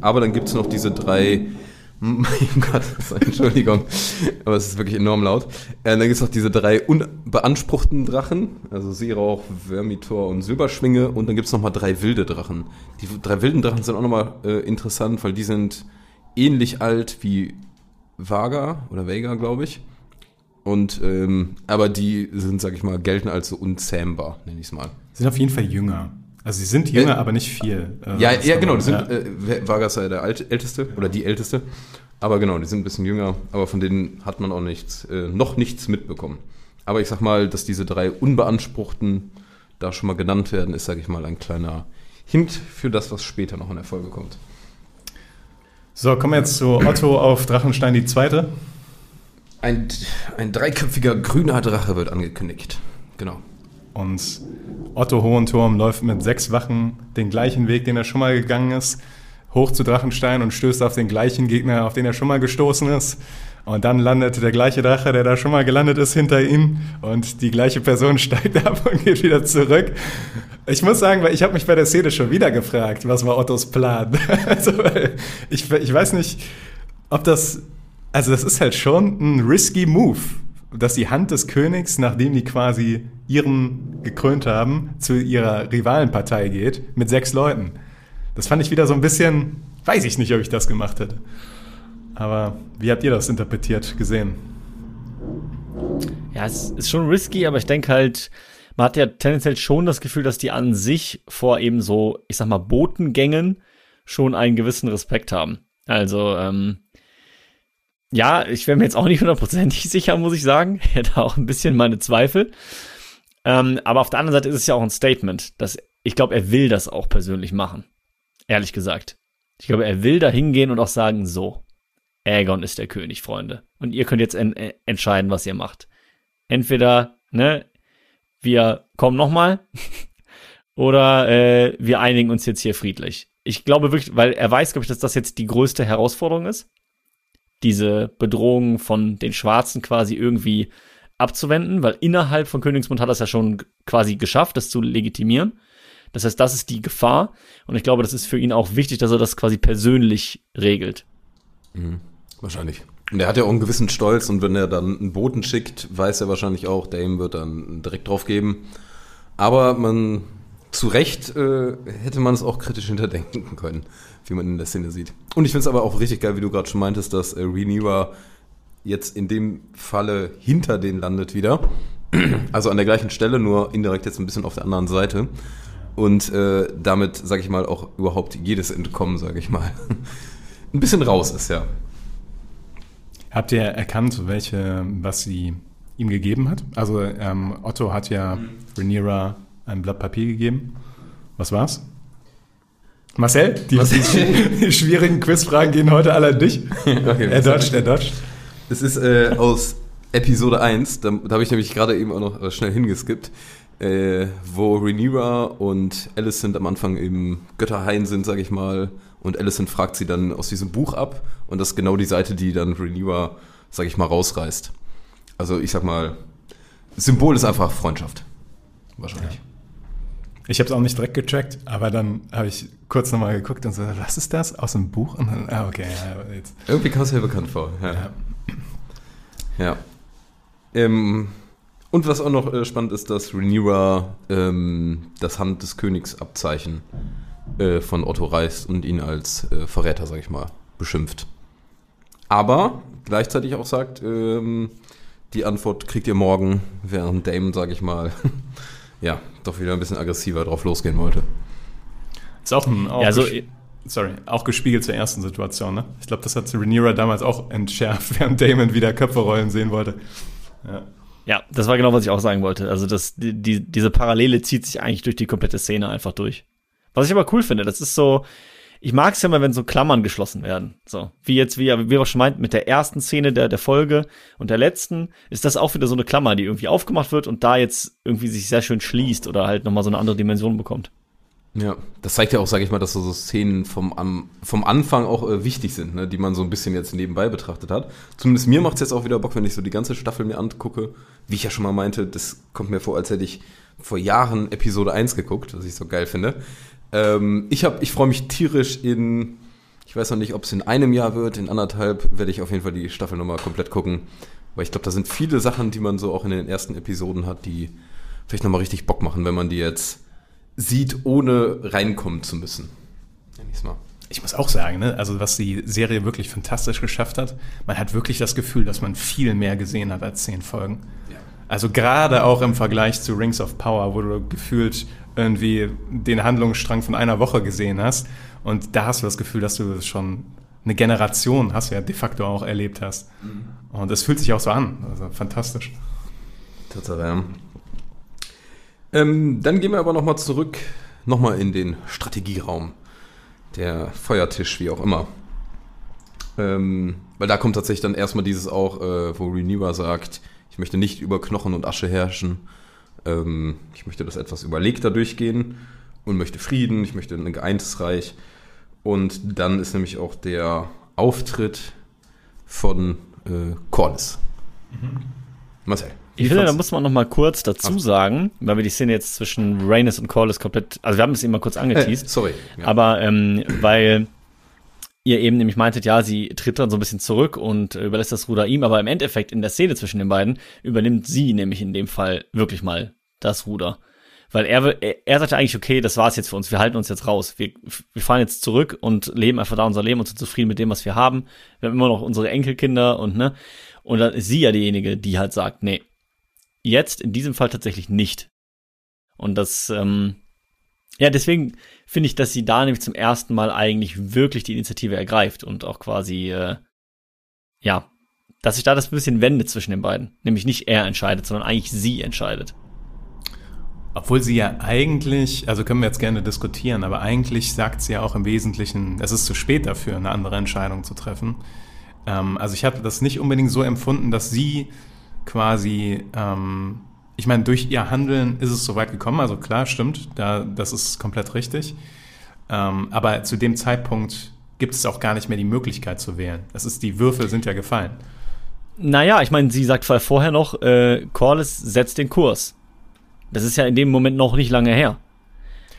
Aber dann gibt es noch diese drei, mein Gott, Entschuldigung, aber es ist wirklich enorm laut. Äh, dann gibt es noch diese drei unbeanspruchten Drachen, also Seerauch, Vermitor und Silberschwinge und dann gibt es nochmal drei wilde Drachen. Die drei wilden Drachen sind auch nochmal äh, interessant, weil die sind ähnlich alt wie Vaga oder Vega, glaube ich. Und ähm, aber die sind, sag ich mal, gelten als so unzähmbar, nenne ich es mal. sind auf jeden Fall jünger. Also sie sind jünger, Ja. aber nicht viel. Also Ja, ja, genau, die sind, ja. äh, Vargas sei der Alt Älteste oder die Älteste. Aber genau, die sind ein bisschen jünger, aber von denen hat man auch nichts, äh, noch nichts mitbekommen. Aber ich sag mal, dass diese drei Unbeanspruchten da schon mal genannt werden, ist, sag ich mal, ein kleiner Hint für das, was später noch in der Folge kommt. So, kommen wir jetzt zu Otto auf Drachenstein die Zweite. Ein, ein dreiköpfiger grüner Drache wird angekündigt. Genau. Und Otto Hohenturm läuft mit sechs Wachen den gleichen Weg, den er schon mal gegangen ist, hoch zu Drachenstein und stößt auf den gleichen Gegner, auf den er schon mal gestoßen ist. Und dann landet der gleiche Drache, der da schon mal gelandet ist, hinter ihm. Und die gleiche Person steigt ab und geht wieder zurück. Ich muss sagen, weil ich habe mich bei der Szene schon wieder gefragt, was war Ottos Plan? Also, ich, ich weiß nicht, ob das... Also das ist halt schon ein risky Move, dass die Hand des Königs, nachdem die quasi ihren gekrönt haben, zu ihrer Rivalenpartei geht, mit sechs Leuten. Das fand ich wieder so ein bisschen, weiß ich nicht, ob ich das gemacht hätte. Aber wie habt ihr das interpretiert, gesehen? Ja, es ist schon risky, aber ich denke halt, man hat ja tendenziell schon das Gefühl, dass die an sich vor eben so, ich sag mal, Botengängen schon einen gewissen Respekt haben. Also, ähm, ja, ich wäre mir jetzt auch nicht hundertprozentig sicher, muss ich sagen. Ich hätte auch ein bisschen meine Zweifel. Ähm, aber auf der anderen Seite ist es ja auch ein Statement, dass ich glaube, er will das auch persönlich machen. Ehrlich gesagt. Ich glaube, er will da hingehen und auch sagen, so, Aegon ist der König, Freunde. Und ihr könnt jetzt en äh, entscheiden, was ihr macht. Entweder, ne, wir kommen nochmal oder äh, wir einigen uns jetzt hier friedlich. Ich glaube wirklich, weil er weiß, glaube ich, dass das jetzt die größte Herausforderung ist, diese Bedrohung von den Schwarzen quasi irgendwie abzuwenden, weil innerhalb von Königsmund hat er es ja schon quasi geschafft, das zu legitimieren. Das heißt, das ist die Gefahr. Und ich glaube, das ist für ihn auch wichtig, dass er das quasi persönlich regelt. Wahrscheinlich. Und er hat ja auch einen gewissen Stolz und wenn er dann einen Boten schickt, weiß er wahrscheinlich auch, Dame wird dann direkt drauf geben. Aber man, zu Recht äh, hätte man es auch kritisch hinterdenken können, wie man in der Szene sieht. Und ich finde es aber auch richtig geil, wie du gerade schon meintest, dass äh, Rhaenyra jetzt in dem Falle hinter denen landet wieder. Also an der gleichen Stelle, nur indirekt jetzt ein bisschen auf der anderen Seite. Und äh, damit, sage ich mal, auch überhaupt jedes Entkommen, sage ich mal, ein bisschen raus ist, ja. Habt ihr erkannt, welche, was sie ihm gegeben hat? Also ähm, Otto hat ja Rhaenyra ein Blatt Papier gegeben. Was war's? Marcel, die, die, die schwierigen Quizfragen gehen heute alle an dich. Okay, Er dodgt, er dodgt. Es ist äh, aus Episode 1, da, da habe ich nämlich gerade eben auch noch äh, schnell hingeskippt, äh, wo Rhaenyra und Alicent am Anfang im Götterhain sind, sage ich mal, und Alicent fragt sie dann aus diesem Buch ab und das ist genau die Seite, die dann Rhaenyra, sage ich mal, rausreißt. Also ich sag mal, Symbol ist einfach Freundschaft. Wahrscheinlich. Ich habe es auch nicht direkt gecheckt, aber dann habe ich kurz nochmal geguckt und so, was ist das? Aus dem Buch? Und dann, ah, okay, ja, jetzt. Irgendwie kam es mir bekannt vor. Ja. Ja. Ja. Ähm, Und was auch noch äh, spannend ist, dass Rhaenyra ähm, das Hand des Königs Abzeichen äh, von Otto reißt und ihn als äh, Verräter, sag ich mal, beschimpft. Aber gleichzeitig auch sagt, ähm, die Antwort kriegt ihr morgen, während Damon, sag ich mal, ja, doch wieder ein bisschen aggressiver drauf losgehen wollte. Ist auch ein, auch Ja, so, ges- sorry, auch gespiegelt zur ersten Situation, ne? Ich glaube, das hat Rhaenyra damals auch entschärft, während Damon wieder Köpfe rollen sehen wollte. Ja. ja, das war genau, was ich auch sagen wollte. Also das, die, die, diese Parallele zieht sich eigentlich durch die komplette Szene einfach durch. Was ich aber cool finde, das ist so, ich mag es ja immer, wenn so Klammern geschlossen werden. So, wie jetzt, wie, wie wir schon meinten, mit der ersten Szene der, der Folge und der letzten, ist das auch wieder so eine Klammer, die irgendwie aufgemacht wird und da jetzt irgendwie sich sehr schön schließt oder halt nochmal so eine andere Dimension bekommt. Ja, das zeigt ja auch, sage ich mal, dass so Szenen vom, am, vom Anfang auch äh, wichtig sind, ne, die man so ein bisschen jetzt nebenbei betrachtet hat. Zumindest mir macht es jetzt auch wieder Bock, wenn ich so die ganze Staffel mir angucke. Wie ich ja schon mal meinte, das kommt mir vor, als hätte ich vor Jahren Episode 1 geguckt, was ich so geil finde. Ähm, ich hab, ich freue mich tierisch in, ich weiß noch nicht, ob es in einem Jahr wird, in anderthalb werde ich auf jeden Fall die Staffel nochmal komplett gucken. Weil ich glaube, da sind viele Sachen, die man so auch in den ersten Episoden hat, die vielleicht nochmal richtig Bock machen, wenn man die jetzt sieht, ohne reinkommen zu müssen. Ich's mal. Ich muss auch sagen, ne, also was die Serie wirklich fantastisch geschafft hat, man hat wirklich das Gefühl, dass man viel mehr gesehen hat als zehn Folgen. Also gerade auch im Vergleich zu Rings of Power, wo du gefühlt irgendwie den Handlungsstrang von einer Woche gesehen hast. Und da hast du das Gefühl, dass du schon eine Generation hast, ja de facto auch erlebt hast. Und es fühlt sich auch so an. Also fantastisch. Tatsache, ja. Ähm, dann gehen wir aber nochmal zurück, nochmal in den Strategieraum. Der Feuertisch, wie auch immer. Ähm, weil da kommt tatsächlich dann erstmal dieses auch, äh, wo Rhaenyra sagt, ich möchte nicht über Knochen und Asche herrschen. Ähm, ich möchte das etwas überlegter durchgehen und möchte Frieden, ich möchte ein geeintes Reich. Und dann ist nämlich auch der Auftritt von äh, Corlys. Marcel. wie Ich finde, da muss man noch mal kurz dazu sagen, weil wir die Szene jetzt zwischen Rhaenys und Corlys komplett, also wir haben es eben mal kurz Äh, angeteased, sorry. Ja. aber ähm, weil ihr eben nämlich meintet, ja, sie tritt dann so ein bisschen zurück und äh, überlässt das Ruder ihm, aber im Endeffekt in der Szene zwischen den beiden übernimmt sie nämlich in dem Fall wirklich mal das Ruder. Weil er, er, sagte eigentlich, okay, das war's jetzt für uns, wir halten uns jetzt raus. Wir, wir fahren jetzt zurück und leben einfach da unser Leben und sind zufrieden mit dem, was wir haben. Wir haben immer noch unsere Enkelkinder und ne. Und dann ist sie ja diejenige, die halt sagt, nee, jetzt in diesem Fall tatsächlich nicht. Und das, ähm, ja, deswegen finde ich, dass sie da nämlich zum ersten Mal eigentlich wirklich die Initiative ergreift und auch quasi, äh, ja, dass sich da das bisschen wendet zwischen den beiden. Nämlich nicht er entscheidet, sondern eigentlich sie entscheidet. Obwohl sie ja eigentlich, also können wir jetzt gerne diskutieren, aber eigentlich sagt sie ja auch im Wesentlichen, es ist zu spät dafür, eine andere Entscheidung zu treffen. Ähm, also ich hatte das nicht unbedingt so empfunden, dass sie quasi, ähm, ich meine, durch ihr Handeln ist es so weit gekommen, also klar, stimmt, da, das ist komplett richtig. Ähm, aber zu dem Zeitpunkt gibt es auch gar nicht mehr die Möglichkeit zu wählen. Das ist, die Würfel sind ja gefallen. Naja, ich meine, sie sagt vorher- noch, äh, Corliss setzt den Kurs. Das ist ja in dem Moment noch nicht lange her.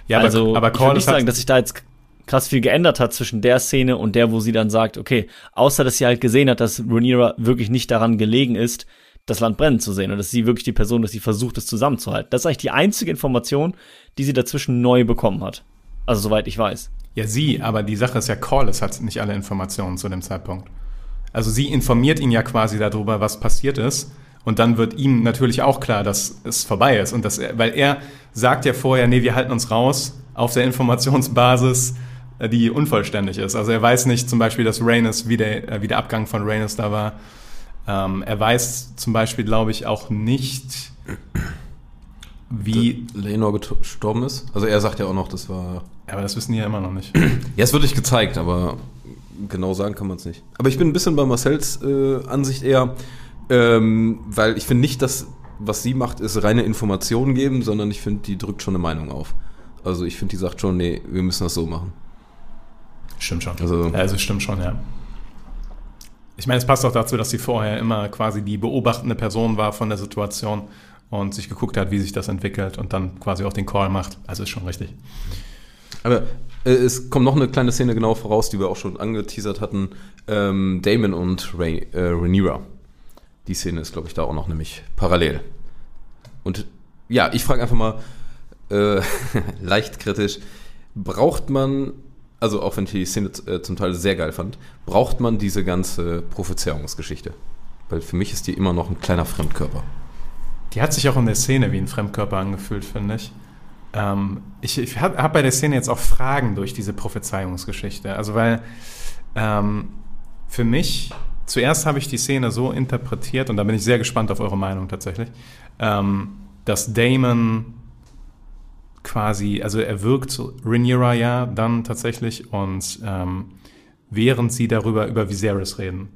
Ja, also, aber, aber ich würde nicht sagen, dass sich da jetzt krass viel geändert hat zwischen der Szene und der, wo sie dann sagt, okay, außer dass sie halt gesehen hat, dass Rhaenyra wirklich nicht daran gelegen ist, das Land brennen zu sehen und dass sie wirklich die Person ist, die versucht, es zusammenzuhalten. Das ist eigentlich die einzige Information, die sie dazwischen neu bekommen hat. Also soweit ich weiß. Ja, sie, aber die Sache ist ja, Corliss hat nicht alle Informationen zu dem Zeitpunkt. Also sie informiert ihn ja quasi darüber, was passiert ist. Und dann wird ihm natürlich auch klar, dass es vorbei ist. Und dass er, weil er sagt ja vorher, nee, wir halten uns raus auf der Informationsbasis, äh, die unvollständig ist. Also er weiß nicht zum Beispiel, dass Rhaenys, wie der, äh, wie der Abgang von Rhaenys da war. Ähm, er weiß zum Beispiel, glaube ich, auch nicht, wie. Lenor gestorben ist. Also er sagt ja auch noch, das war. Aber das wissen die ja immer noch nicht. Ja, es wird nicht gezeigt, aber genau sagen kann man es nicht. Aber ich bin ein bisschen bei Marcells äh, Ansicht eher, ähm, weil ich finde nicht, dass was sie macht, ist reine Informationen geben, sondern ich finde, die drückt schon eine Meinung auf. Also ich finde, die sagt schon, nee, wir müssen das so machen. Stimmt schon. Also- ja, also stimmt schon, ja. Ich meine, es passt auch dazu, dass sie vorher immer quasi die beobachtende Person war von der Situation und sich geguckt hat, wie sich das entwickelt und dann quasi auch den Call macht. Also ist schon richtig. Aber äh, es kommt noch eine kleine Szene genau voraus, die wir auch schon angeteasert hatten. Ähm, Damon und Ray, äh, Rhaenyra. Die Szene ist, glaube ich, da auch noch nämlich parallel. Und ja, ich frage einfach mal, äh, leicht kritisch, braucht man, also auch wenn ich die Szene äh, zum Teil sehr geil fand, braucht man diese ganze Prophezeiungsgeschichte? Weil für mich ist die immer noch ein kleiner Fremdkörper. Die hat sich auch in der Szene wie ein Fremdkörper angefühlt, finde ich. Ähm, ich ich habe hab bei der Szene jetzt auch Fragen durch diese Prophezeiungsgeschichte. Also weil ähm, für mich, zuerst habe ich die Szene so interpretiert, und da bin ich sehr gespannt auf eure Meinung tatsächlich, ähm, dass Damon quasi, also er wirkt Rhaenyra ja dann tatsächlich und ähm, während sie darüber über Viserys reden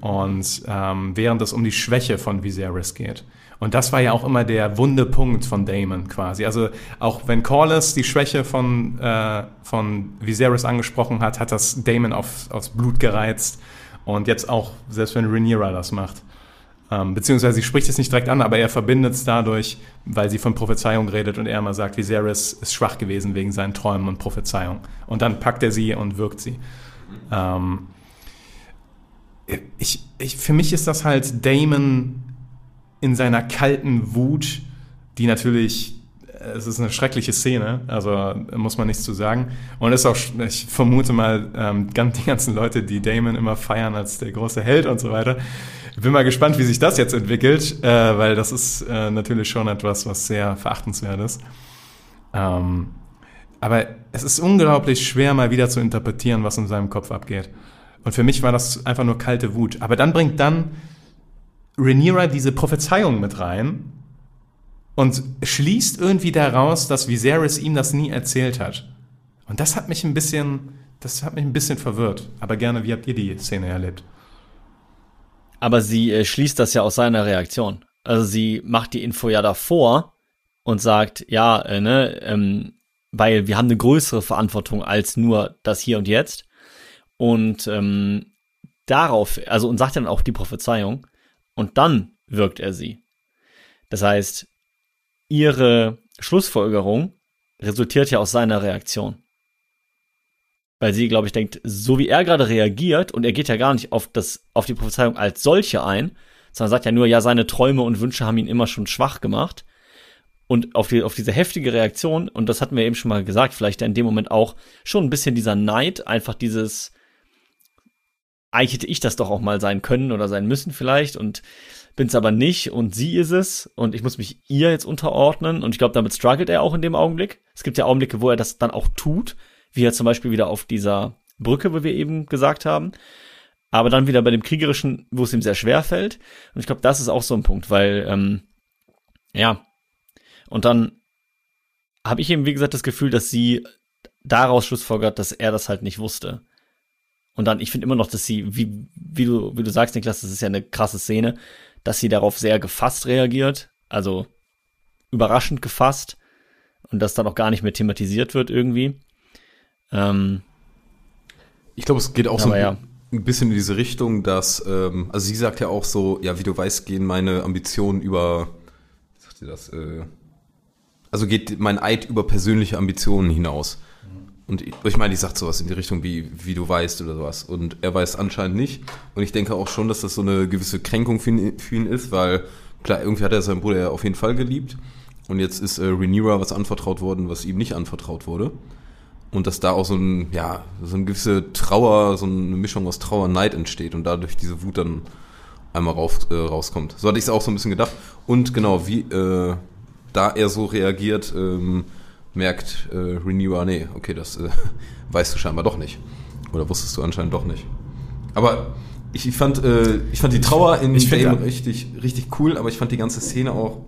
und ähm, während es um die Schwäche von Viserys geht. Und das war ja auch immer der wunde Punkt von Damon quasi. Also auch wenn Corlys die Schwäche von, äh, von Viserys angesprochen hat, hat das Damon auf, aufs Blut gereizt. Und jetzt auch, selbst wenn Rhaenyra das macht. Ähm, beziehungsweise sie spricht es nicht direkt an, aber er verbindet es dadurch, weil sie von Prophezeiung redet und er immer sagt, Viserys ist schwach gewesen wegen seinen Träumen und Prophezeiung. Und dann packt er sie und wirkt sie. Ähm, ich, ich, für mich ist das halt Damon in seiner kalten Wut, die natürlich, es ist eine schreckliche Szene, also muss man nichts zu sagen. Und ist auch, ich vermute mal, ähm, die ganzen Leute, die Damon immer feiern als der große Held und so weiter. Ich bin mal gespannt, wie sich das jetzt entwickelt, äh, weil das ist äh, natürlich schon etwas, was sehr verachtenswert ist. Ähm, aber es ist unglaublich schwer, mal wieder zu interpretieren, was in seinem Kopf abgeht. Und für mich war das einfach nur kalte Wut. Aber dann bringt dann Rhaenyra diese Prophezeiung mit rein und schließt irgendwie daraus, dass Viserys ihm das nie erzählt hat. Und das hat mich ein bisschen, das hat mich ein bisschen verwirrt. Aber gerne, wie habt ihr die Szene erlebt? Aber sie äh, schließt das ja aus seiner Reaktion. Also sie macht die Info ja davor und sagt, ja, äh, ne, ähm, weil wir haben eine größere Verantwortung als nur das Hier und Jetzt. Und ähm, darauf, also und sagt dann auch die Prophezeiung, und dann wirkt er sie. Das heißt, ihre Schlussfolgerung resultiert ja aus seiner Reaktion. Weil sie, glaube ich, denkt, so wie er gerade reagiert, und er geht ja gar nicht auf, das, auf die Prophezeiung als solche ein, sondern sagt ja nur, ja, seine Träume und Wünsche haben ihn immer schon schwach gemacht. Und auf, die, auf diese heftige Reaktion, und das hatten wir eben schon mal gesagt, vielleicht in dem Moment auch schon ein bisschen dieser Neid, einfach dieses, eigentlich hätte ich das doch auch mal sein können oder sein müssen vielleicht und bin es aber nicht und sie ist es und ich muss mich ihr jetzt unterordnen und ich glaube, damit struggelt er auch in dem Augenblick. Es gibt ja Augenblicke, wo er das dann auch tut, wie er zum Beispiel wieder auf dieser Brücke, wo wir eben gesagt haben, aber dann wieder bei dem Kriegerischen, wo es ihm sehr schwer fällt und ich glaube, das ist auch so ein Punkt, weil, ähm, ja, und dann habe ich eben, wie gesagt, das Gefühl, dass sie daraus schlussfolgert, dass er das halt nicht wusste. Und dann, ich finde immer noch, dass sie, wie, wie, du, wie du sagst, Niklas, das ist ja eine krasse Szene, dass sie darauf sehr gefasst reagiert, also überraschend gefasst und das dann auch gar nicht mehr thematisiert wird irgendwie. Ähm, ich glaube, es geht auch so ein, ja. ein, bisschen in diese Richtung, dass, ähm, also sie sagt ja auch so, ja, wie du weißt, gehen meine Ambitionen über, wie sagt sie das, äh, also geht mein Eid über persönliche Ambitionen hinaus. Und ich, meine, ich sag sowas in die Richtung wie, wie du weißt oder sowas. Und er weiß anscheinend nicht. Und ich denke auch schon, dass das so eine gewisse Kränkung für ihn, für ihn ist, weil klar, irgendwie hat er seinen Bruder ja auf jeden Fall geliebt. Und jetzt ist äh, Rhaenyra was anvertraut worden, was ihm nicht anvertraut wurde. Und dass da auch so ein, ja, so eine gewisse Trauer, so eine Mischung aus Trauer und Neid entsteht und dadurch diese Wut dann einmal rauf, äh, rauskommt. So hatte ich es auch so ein bisschen gedacht. Und genau, wie, äh, da er so reagiert, ähm, merkt äh, Renewer, nee, okay, das äh, weißt du scheinbar doch nicht. Oder wusstest du anscheinend doch nicht. Aber ich, ich fand, äh, ich fand die Trauer in Ich ja- richtig, richtig cool, aber ich fand die ganze Szene auch,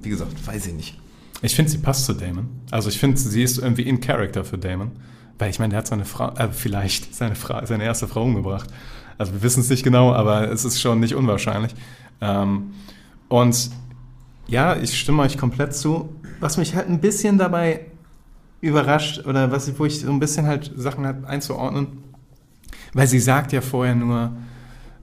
wie gesagt, weiß ich nicht. Ich finde, sie passt zu Damon. Also ich finde, sie ist irgendwie in Character für Damon. Weil ich meine, der hat seine Frau, äh, vielleicht seine, Frau, seine erste Frau umgebracht. Also wir wissen es nicht genau, aber es ist schon nicht unwahrscheinlich. Ähm, und ja, ich stimme euch komplett zu. Was mich halt ein bisschen dabei überrascht oder was, wo ich so ein bisschen halt Sachen halt einzuordnen, weil sie sagt ja vorher nur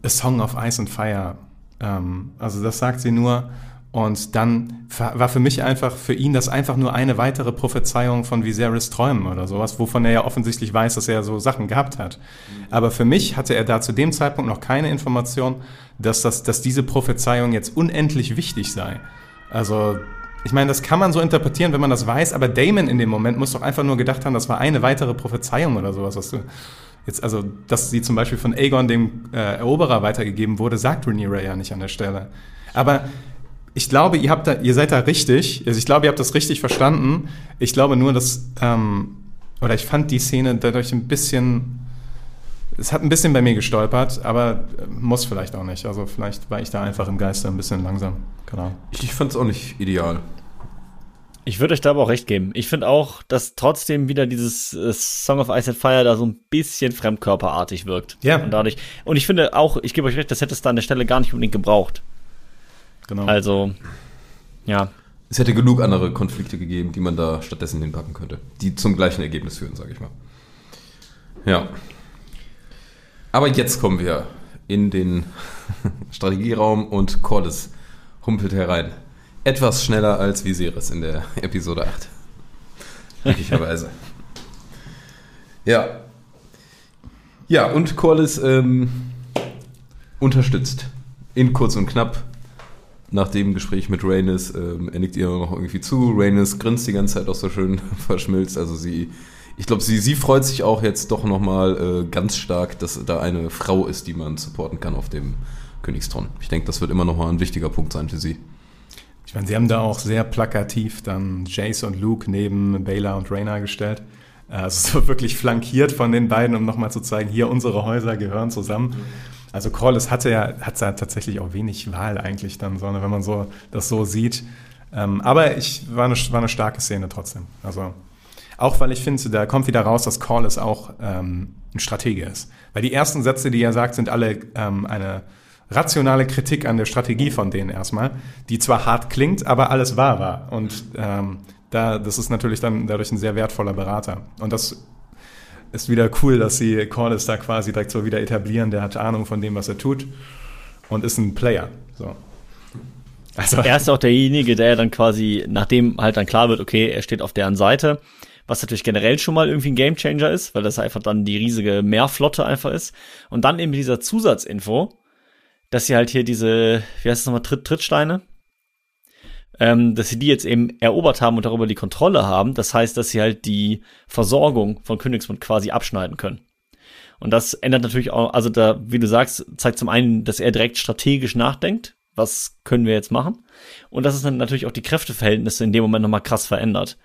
A Song of Ice and Fire. Ähm, also das sagt sie nur. Und dann war für mich einfach, für ihn das einfach nur eine weitere Prophezeiung von Viserys Träumen oder sowas, wovon er ja offensichtlich weiß, dass er so Sachen gehabt hat. Aber für mich hatte er da zu dem Zeitpunkt noch keine Information, dass, das, dass diese Prophezeiung jetzt unendlich wichtig sei. Also, ich meine, das kann man so interpretieren, wenn man das weiß, aber Damon in dem Moment muss doch einfach nur gedacht haben, das war eine weitere Prophezeiung oder sowas, was du jetzt, also, dass sie zum Beispiel von Aegon, dem äh, Eroberer, weitergegeben wurde, sagt Rhaenyra ja nicht an der Stelle. Aber ich glaube, ihr habt da, ihr seid da richtig. Also ich glaube, ihr habt das richtig verstanden. Ich glaube nur, dass, ähm, oder ich fand die Szene dadurch ein bisschen, es hat ein bisschen bei mir gestolpert, aber muss vielleicht auch nicht. Also vielleicht war ich da einfach im Geiste ein bisschen langsam. Genau. Ich, ich fand es auch nicht ideal. Ich würde euch da aber auch recht geben. Ich finde auch, dass trotzdem wieder dieses äh, Song of Ice and Fire da so ein bisschen fremdkörperartig wirkt. Ja. Und dadurch. Und ich finde auch, ich gebe euch recht, das hätte es da an der Stelle gar nicht unbedingt gebraucht. Genau. Also, ja. Es hätte genug andere Konflikte gegeben, die man da stattdessen hinpacken könnte, die zum gleichen Ergebnis führen, sage ich mal. Ja. Aber jetzt kommen wir in den Strategieraum und Corlys humpelt herein. Etwas schneller als Viserys in der Episode 8. Möglicherweise. ja. Ja, und Corlys ähm, unterstützt. In kurz und knapp. Nach dem Gespräch mit Rhaenys, ähm, er nickt ihr noch irgendwie zu. Rhaenys grinst die ganze Zeit auch so schön verschmilzt. Also sie, ich glaube, sie, sie freut sich auch jetzt doch nochmal äh, ganz stark, dass da eine Frau ist, die man supporten kann auf dem Königsthron. Ich denke, das wird immer nochmal ein wichtiger Punkt sein für sie. Ich meine, sie haben da auch sehr plakativ dann Jace und Luke neben Baylor und Rayna gestellt. Also so wirklich flankiert von den beiden, um nochmal zu zeigen, hier unsere Häuser gehören zusammen. Also Corlys hatte ja, hat ja tatsächlich auch wenig Wahl eigentlich dann, sondern wenn man so das so sieht. Ähm, aber ich war eine, war eine starke Szene trotzdem. Also auch weil ich finde, da kommt wieder raus, dass Corlys auch ähm, ein Stratege ist. Weil die ersten Sätze, die er sagt, sind alle ähm, eine rationale Kritik an der Strategie von denen erstmal, die zwar hart klingt, aber alles wahr war. Und ähm, da, das ist natürlich dann dadurch ein sehr wertvoller Berater. Und das ist wieder cool, dass sie Corliss da quasi direkt so wieder etablieren. Der hat Ahnung von dem, was er tut und ist ein Player. So. Also. Er ist auch derjenige, der dann quasi, nachdem halt dann klar wird, okay, er steht auf deren Seite, was natürlich generell schon mal irgendwie ein Gamechanger ist, weil das einfach dann die riesige Meerflotte einfach ist. Und dann eben dieser Zusatzinfo, dass sie halt hier diese, wie heißt es nochmal, Tritt, Trittsteine, ähm, dass sie die jetzt eben erobert haben und darüber die Kontrolle haben. Das heißt, dass sie halt die Versorgung von Königsmund quasi abschneiden können. Und das ändert natürlich auch, also da, wie du sagst, zeigt zum einen, dass er direkt strategisch nachdenkt. Was können wir jetzt machen? Und dass es dann natürlich auch die Kräfteverhältnisse in dem Moment nochmal krass verändert.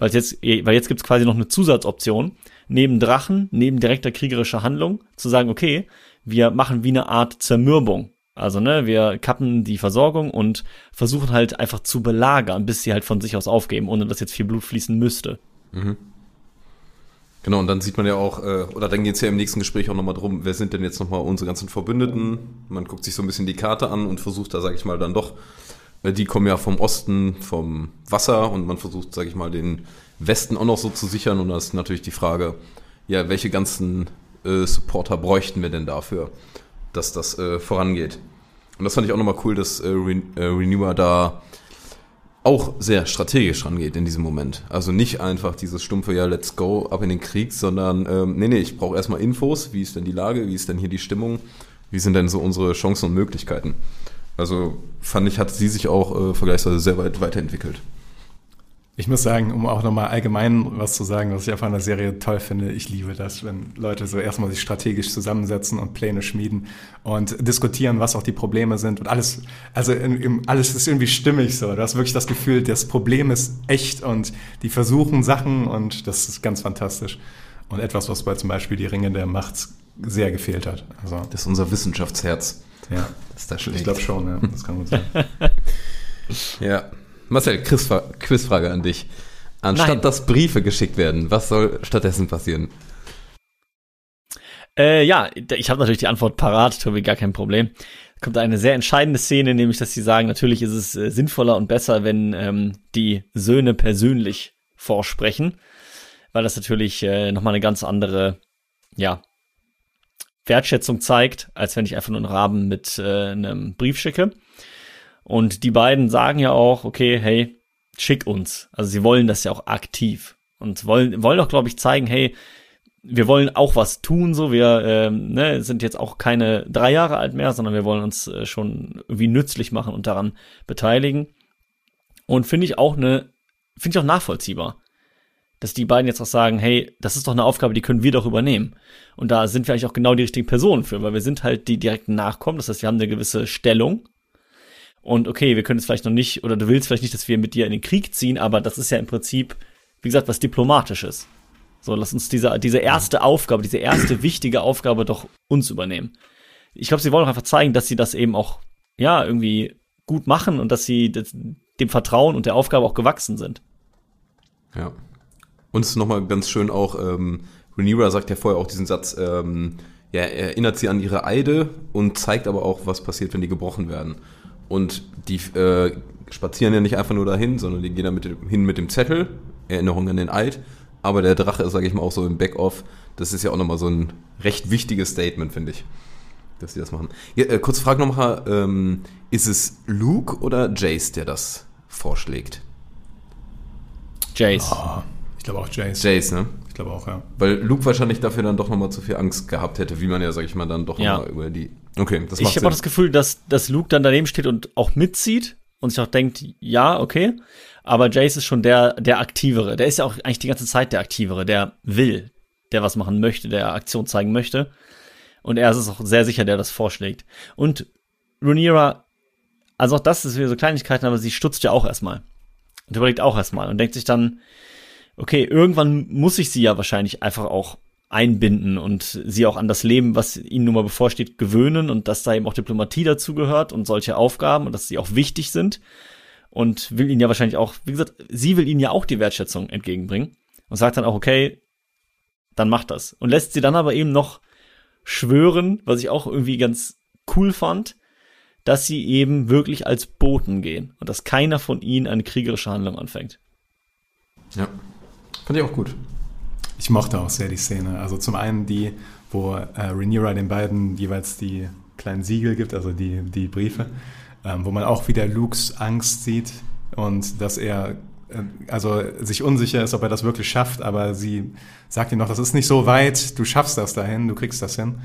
Weil jetzt, weil jetzt gibt's quasi noch eine Zusatzoption, neben Drachen, neben direkter kriegerischer Handlung, zu sagen, okay, wir machen wie eine Art Zermürbung. Also, ne, wir kappen die Versorgung und versuchen halt einfach zu belagern, bis sie halt von sich aus aufgeben, ohne dass jetzt viel Blut fließen müsste. Mhm. Genau, und dann sieht man ja auch, äh, oder dann geht es ja im nächsten Gespräch auch nochmal drum, wer sind denn jetzt nochmal unsere ganzen Verbündeten? Man guckt sich so ein bisschen die Karte an und versucht da, sag ich mal, dann doch, die kommen ja vom Osten, vom Wasser und man versucht, sag ich mal, den Westen auch noch so zu sichern und da ist natürlich die Frage, ja, welche ganzen äh, Supporter bräuchten wir denn dafür, dass das äh, vorangeht? Und das fand ich auch nochmal cool, dass äh, äh, Renewer da auch sehr strategisch rangeht in diesem Moment. Also nicht einfach dieses stumpfe, ja, let's go, ab in den Krieg, sondern, ähm, nee, nee, ich brauche erstmal Infos, wie ist denn die Lage, wie ist denn hier die Stimmung, wie sind denn so unsere Chancen und Möglichkeiten. Also fand ich, hat sie sich auch äh, vergleichsweise sehr weit weiterentwickelt. Ich muss sagen, um auch nochmal allgemein was zu sagen, was ich einfach an der Serie toll finde, ich liebe das, wenn Leute so erstmal sich strategisch zusammensetzen und Pläne schmieden und diskutieren, was auch die Probleme sind und alles, also in, in, alles ist irgendwie stimmig so. Du hast wirklich das Gefühl, das Problem ist echt und die versuchen Sachen und das ist ganz fantastisch. Und etwas, was bei zum Beispiel die Ringe der Macht sehr gefehlt hat. Also, das ist unser Wissenschaftsherz. Ja, das ist da schlecht. Ich glaube schon, ja, das kann gut sein. ja. Marcel, Quizfrage an dich. Anstatt Nein. dass Briefe geschickt werden, was soll stattdessen passieren? Äh, ja, ich habe natürlich die Antwort parat, Tobi, gar kein Problem. Kommt eine sehr entscheidende Szene, nämlich, dass sie sagen, natürlich ist es äh, sinnvoller und besser, wenn ähm, die Söhne persönlich vorsprechen, weil das natürlich äh, nochmal eine ganz andere, ja, Wertschätzung zeigt, als wenn ich einfach nur einen Raben mit äh, einem Brief schicke. Und die beiden sagen ja auch, okay, hey, schick uns. Also sie wollen das ja auch aktiv und wollen, wollen auch, glaube ich, zeigen, hey, wir wollen auch was tun, so wir ähm, ne, sind jetzt auch keine drei Jahre alt mehr, sondern wir wollen uns äh, schon irgendwie nützlich machen und daran beteiligen. Und finde ich auch eine, finde ich auch nachvollziehbar. Dass die beiden jetzt auch sagen, hey, das ist doch eine Aufgabe, die können wir doch übernehmen. Und da sind wir eigentlich auch genau die richtigen Personen für, weil wir sind halt die direkten Nachkommen. Das heißt, wir haben eine gewisse Stellung. Und okay, wir können es vielleicht noch nicht, oder du willst vielleicht nicht, dass wir mit dir in den Krieg ziehen, aber das ist ja im Prinzip, wie gesagt, was Diplomatisches. So, lass uns diese, diese erste Aufgabe, diese erste wichtige Aufgabe doch uns übernehmen. Ich glaube, sie wollen auch einfach zeigen, dass sie das eben auch, ja, irgendwie gut machen und dass sie das, dem Vertrauen und der Aufgabe auch gewachsen sind. Ja. Und es ist nochmal ganz schön auch, ähm, Rhaenyra sagt ja vorher auch diesen Satz, ähm, ja, er erinnert sie an ihre Eide und zeigt aber auch, was passiert, wenn die gebrochen werden. Und die äh, spazieren ja nicht einfach nur dahin, sondern die gehen da mit dem, hin mit dem Zettel, Erinnerung an den Eid. Aber der Drache ist, sage ich mal, auch so im Backoff. Das ist ja auch nochmal so ein recht wichtiges Statement, finde ich, dass sie das machen. Ja, äh, kurze Frage nochmal, ähm, ist es Luke oder Jace, der das vorschlägt? Jace. Ah, ich glaube auch Jace. Jace, ne? Ich glaube auch, ja. Weil Luke wahrscheinlich dafür dann doch nochmal zu viel Angst gehabt hätte, wie man ja, sag ich mal, dann doch Ja. nochmal über die. Okay, das Ich macht habe auch das Gefühl, dass, dass Luke dann daneben steht und auch mitzieht und sich auch denkt, ja, okay. Aber Jace ist schon der, der Aktivere. Der ist ja auch eigentlich die ganze Zeit der Aktivere, der will, der was machen möchte, der Aktion zeigen möchte. Und er ist es auch sehr sicher, der das vorschlägt. Und Rhaenyra, also auch das ist wieder so Kleinigkeiten, aber sie stutzt ja auch erstmal. Und überlegt auch erstmal und denkt sich dann, okay, irgendwann muss ich sie ja wahrscheinlich einfach auch einbinden und sie auch an das Leben, was ihnen nun mal bevorsteht, gewöhnen und dass da eben auch Diplomatie dazugehört und solche Aufgaben und dass sie auch wichtig sind und will ihnen ja wahrscheinlich auch, wie gesagt, sie will ihnen ja auch die Wertschätzung entgegenbringen und sagt dann auch, okay, dann macht das. Und lässt sie dann aber eben noch schwören, was ich auch irgendwie ganz cool fand, dass sie eben wirklich als Boten gehen und dass keiner von ihnen eine kriegerische Handlung anfängt. Ja. Fand ich auch gut. Ich mochte auch sehr die Szene. Also zum einen die, wo äh, Rhaenyra den beiden jeweils die kleinen Siegel gibt, also die, die Briefe, ähm, wo man auch wieder Lukes Angst sieht und dass er äh, also sich unsicher ist, ob er das wirklich schafft, aber sie sagt ihm noch, das ist nicht so weit, du schaffst das dahin, du kriegst das hin.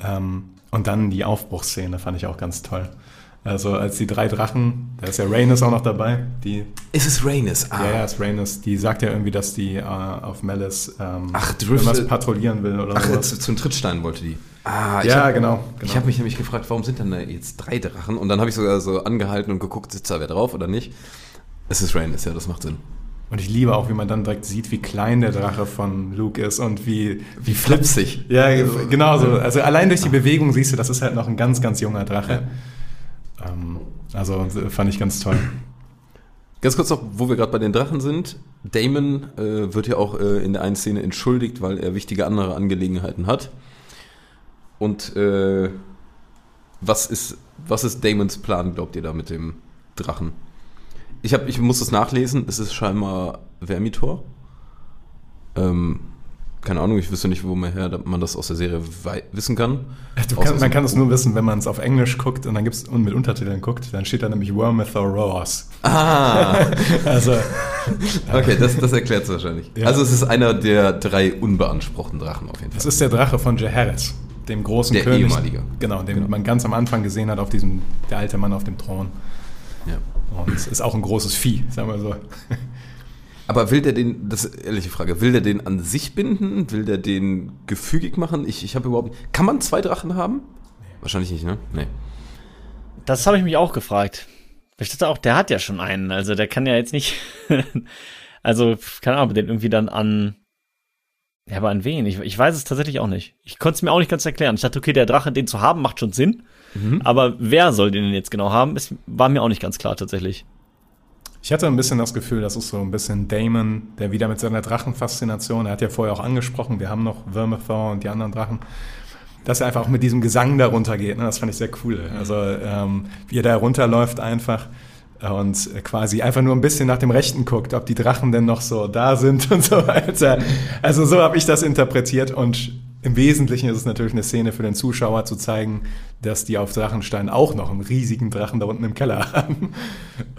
Ähm, und dann die Aufbruchsszene fand ich auch ganz toll. Also als die drei Drachen, da ist ja Rhaenys auch noch dabei, die Ist es Rhaenys? Ah. ja, ja, ist Rhaenys. Die sagt ja irgendwie, dass die äh, auf Malice ähm, Ach, irgendwas patrouillieren will oder Ach, sowas. zu, zum Trittstein wollte die. Ah, Ja, hab, genau, Ich genau. habe mich nämlich gefragt, warum sind denn da jetzt drei Drachen? Und dann habe ich sogar so angehalten und geguckt, sitzt da wer drauf oder nicht. Es ist Rhaenys, ja, das macht Sinn. Und ich liebe auch, wie man dann direkt sieht, wie klein der Drache von Luke ist und wie, Wie flipsig. ja, genau so. Also allein durch die Bewegung siehst du, das ist halt noch ein ganz, ganz junger Drache. Ähm, also fand ich ganz toll. Ganz kurz noch, wo wir gerade bei den Drachen sind. Damon äh, wird ja auch äh, in der einen Szene entschuldigt, weil er wichtige andere Angelegenheiten hat. Und äh, was, ist, was ist Damons Plan, glaubt ihr da mit dem Drachen? Ich, hab, ich muss das nachlesen, es ist scheinbar Vermitor. Ähm, keine Ahnung, ich wüsste nicht, wo man, her, man das aus der Serie wissen kann. Kann, man kann es nur wissen, wenn man es auf Englisch guckt und dann gibt's und mit Untertiteln guckt, dann steht da nämlich Wormithor Roars. Ah, Also okay, das, das erklärt es wahrscheinlich. Ja. Also es ist einer der drei unbeanspruchten Drachen auf jeden Fall. Das ist der Drache von Jaehaerys, dem großen Der König. ehemalige. Genau, den Genau. man ganz am Anfang gesehen hat auf diesem, der alte Mann auf dem Thron. ja. Und es ist auch ein großes Vieh, sagen wir so. Aber will der den, das ist eine ehrliche Frage, will der den an sich binden? Will der den gefügig machen? Ich, ich habe überhaupt. Kann man zwei Drachen haben? Wahrscheinlich nicht, ne? Nee. Das habe ich mich auch gefragt. Ich dachte auch, der hat ja schon einen. Also der kann ja jetzt nicht. also, keine Ahnung, den irgendwie dann an. Ja, aber an wen? Ich, ich weiß es tatsächlich auch nicht. Ich konnte es mir auch nicht ganz erklären. Ich dachte, okay, der Drache, den zu haben, macht schon Sinn. Aber wer soll den denn jetzt genau haben? Es war mir auch nicht ganz klar tatsächlich. Ich hatte ein bisschen das Gefühl, das ist so ein bisschen Damon, der wieder mit seiner Drachenfaszination, er hat ja vorher auch angesprochen, wir haben noch Vermithor und die anderen Drachen, dass er einfach auch mit diesem Gesang da runtergeht. Ne? Das fand ich sehr cool. Also ähm, wie er da runterläuft einfach und quasi einfach nur ein bisschen nach dem Rechten guckt, ob die Drachen denn noch so da sind und so weiter. Also so habe ich das interpretiert und im Wesentlichen ist es natürlich eine Szene für den Zuschauer zu zeigen, dass die auf Drachenstein auch noch einen riesigen Drachen da unten im Keller haben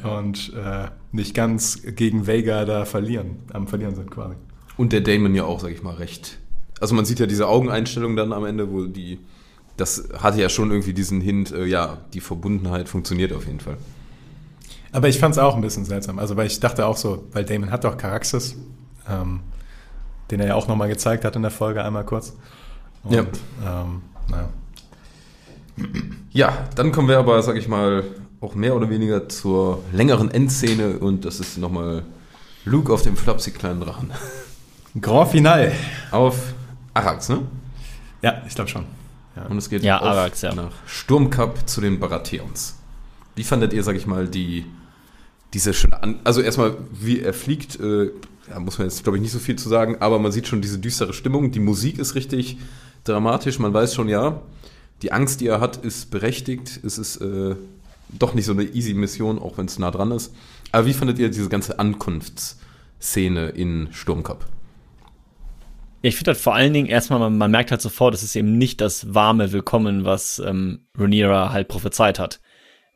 und äh, nicht ganz gegen Vega da verlieren, am Verlieren sind quasi. Und der Damon ja auch, sag ich mal, recht. Also man sieht ja diese Augeneinstellung dann am Ende, wo die. Das hatte ja schon irgendwie diesen Hint, äh, ja, die Verbundenheit funktioniert auf jeden Fall. Aber ich fand es auch ein bisschen seltsam. Also, weil ich dachte auch so, weil Damon hat doch Caraxes, ähm, den er ja auch nochmal gezeigt hat in der Folge einmal kurz. Und, Ja. Ähm, naja. Ja, dann kommen wir aber, sag ich mal, auch mehr oder weniger zur längeren Endszene und das ist nochmal Luke auf dem flapsig kleinen Drachen. Grand Final. Auf Arax, ne? Ja, ich glaube schon. Ja. Und es geht Ja, Arax, ja. nach Sturmcup zu den Baratheons. Wie fandet ihr, sag ich mal, die diese schöne An also erstmal, wie er fliegt, äh, ja, muss man jetzt, glaube ich, nicht so viel zu sagen, aber man sieht schon diese düstere Stimmung. Die Musik ist richtig dramatisch. Man weiß schon, ja, die Angst, die er hat, ist berechtigt. Es ist äh, doch nicht so eine easy Mission, auch wenn es nah dran ist. Aber wie fandet ihr diese ganze Ankunftsszene in Sturmcup? Ja, ich finde halt vor allen Dingen erstmal, man, man merkt halt sofort, es ist eben nicht das warme Willkommen, was ähm, Rhaenyra halt prophezeit hat.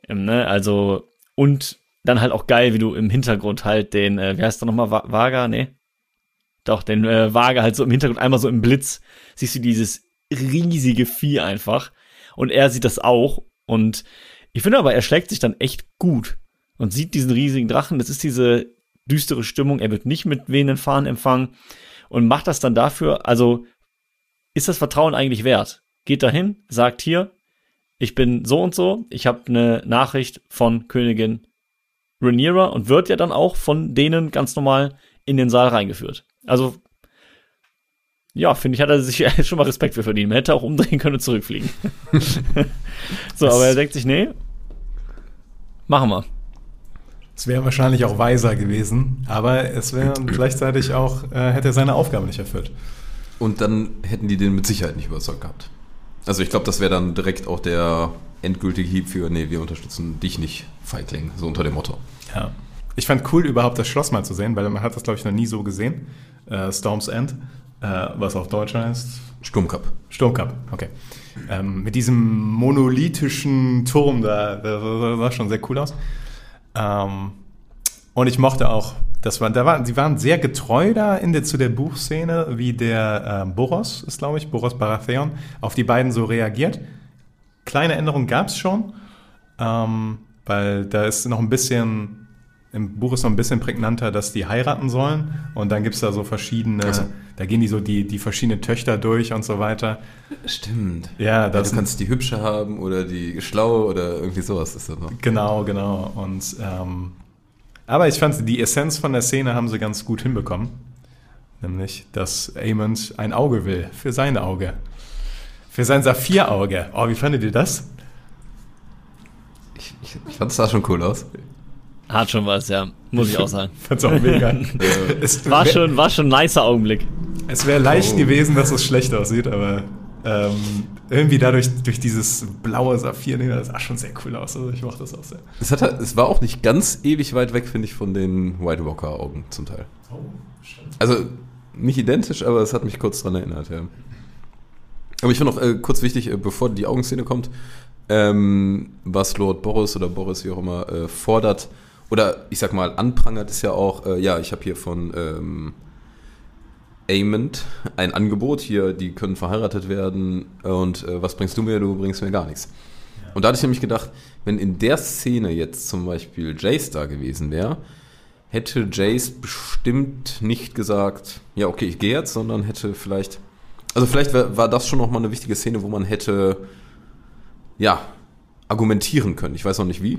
Ähm, ne? Also, und dann halt auch geil, wie du im Hintergrund halt den, äh, wie heißt der nochmal, Va- Vaga, nee? Doch, den äh, Vaga halt so im Hintergrund, einmal so im Blitz, siehst du dieses riesige Vieh einfach. Und er sieht das auch. Und ich finde aber, er schlägt sich dann echt gut und sieht diesen riesigen Drachen. Das ist diese düstere Stimmung. Er wird nicht mit wehenden Fahnen empfangen und macht das dann dafür, also ist das Vertrauen eigentlich wert? Geht dahin, sagt hier, ich bin so und so, ich habe eine Nachricht von Königin Rhaenyra und wird ja dann auch von denen ganz normal in den Saal reingeführt. Also ja, finde ich, hat er sich schon mal Respekt für verdient. Man hätte auch umdrehen können und zurückfliegen. so, aber er denkt sich, nee, machen wir. Es wäre wahrscheinlich auch weiser gewesen, aber es wäre gleichzeitig auch, äh, hätte er seine Aufgabe nicht erfüllt. Und dann hätten die den mit Sicherheit nicht überzeugt gehabt. Also ich glaube, das wäre dann direkt auch der endgültige Hieb für, nee, wir unterstützen dich nicht, Feigling, so unter dem Motto. Ja. Ich fand cool, überhaupt das Schloss mal zu sehen, weil man hat das, glaube ich, noch nie so gesehen. Äh, Storm's End, äh, was auf Deutsch heißt. Sturmcup. Sturmcup, okay. Ähm, mit diesem monolithischen Turm da, das sah schon sehr cool aus. Ähm, und ich mochte auch, das war, da waren, sie waren sehr getreu da in der, zu der Buchszene, wie der ähm, Boros ist, glaube ich, Boros Baratheon, auf die beiden so reagiert. Kleine Änderungen gab es schon, ähm, weil da ist noch ein bisschen, im Buch ist noch ein bisschen prägnanter, dass die heiraten sollen. Und dann gibt es da so verschiedene, Ach so. da gehen die so die, die verschiedenen Töchter durch und so weiter. Stimmt. Ja, Ja, das du kannst die hübsche haben oder die schlaue oder irgendwie sowas ist das noch. Genau, genau. Und ähm, aber ich fand, die Essenz von der Szene haben sie ganz gut hinbekommen. Nämlich, dass Amond ein Auge will für sein Auge. Für sein Saphirauge. Oh, wie fandet ihr das? Ich, ich, ich fand es sah schon cool aus. Hat schon was, ja. Muss ich auch sagen. Fand's auch mega. es War schon, war schon ein nicer Augenblick. Es wäre leicht Oh. gewesen, dass es schlecht aussieht, aber ähm, irgendwie dadurch, durch dieses blaue Saphir, das sah schon sehr cool aus. Also ich mochte das auch sehr. Es, hat, es war auch nicht ganz ewig weit weg, finde ich, von den White Walker Augen zum Teil. Oh, stimmt. Also nicht identisch, aber es hat mich kurz dran erinnert, ja. Aber ich finde noch äh, kurz wichtig, äh, bevor die Augenszene kommt, ähm, was Lord Boris oder Boris, wie auch immer, äh, fordert, oder ich sag mal, anprangert, ist ja auch, äh, ja, ich habe hier von ähm, Amond ein Angebot, hier, die können verheiratet werden und äh, was bringst du mir? Du bringst mir gar nichts. Und da hatte ich nämlich gedacht, wenn in der Szene jetzt zum Beispiel Jace da gewesen wäre, hätte Jace bestimmt nicht gesagt, ja, okay, ich gehe jetzt, sondern hätte vielleicht, also vielleicht wär, war das schon nochmal eine wichtige Szene, wo man hätte, ja, argumentieren können. Ich weiß noch nicht wie,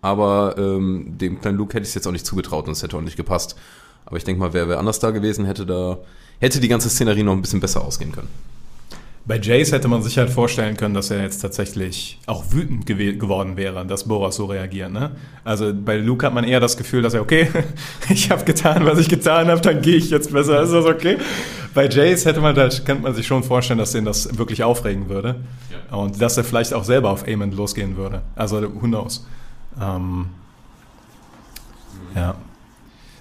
aber ähm, dem kleinen Luke hätte ich es jetzt auch nicht zugetraut und es hätte auch nicht gepasst. Aber ich denke mal, wer, wer anders da gewesen hätte, da hätte die ganze Szenerie noch ein bisschen besser ausgehen können. Bei Jace hätte man sich halt vorstellen können, dass er jetzt tatsächlich auch wütend gew geworden wäre, dass Boras so reagiert. Ne? Also bei Luke hat man eher das Gefühl, dass er, okay, ich habe getan, was ich getan habe, dann gehe ich jetzt besser, ist das okay? Bei Jace hätte man, da könnte man sich schon vorstellen, dass den das wirklich aufregen würde. Und dass er vielleicht auch selber auf Amon losgehen würde. Also who knows. Ähm, ja.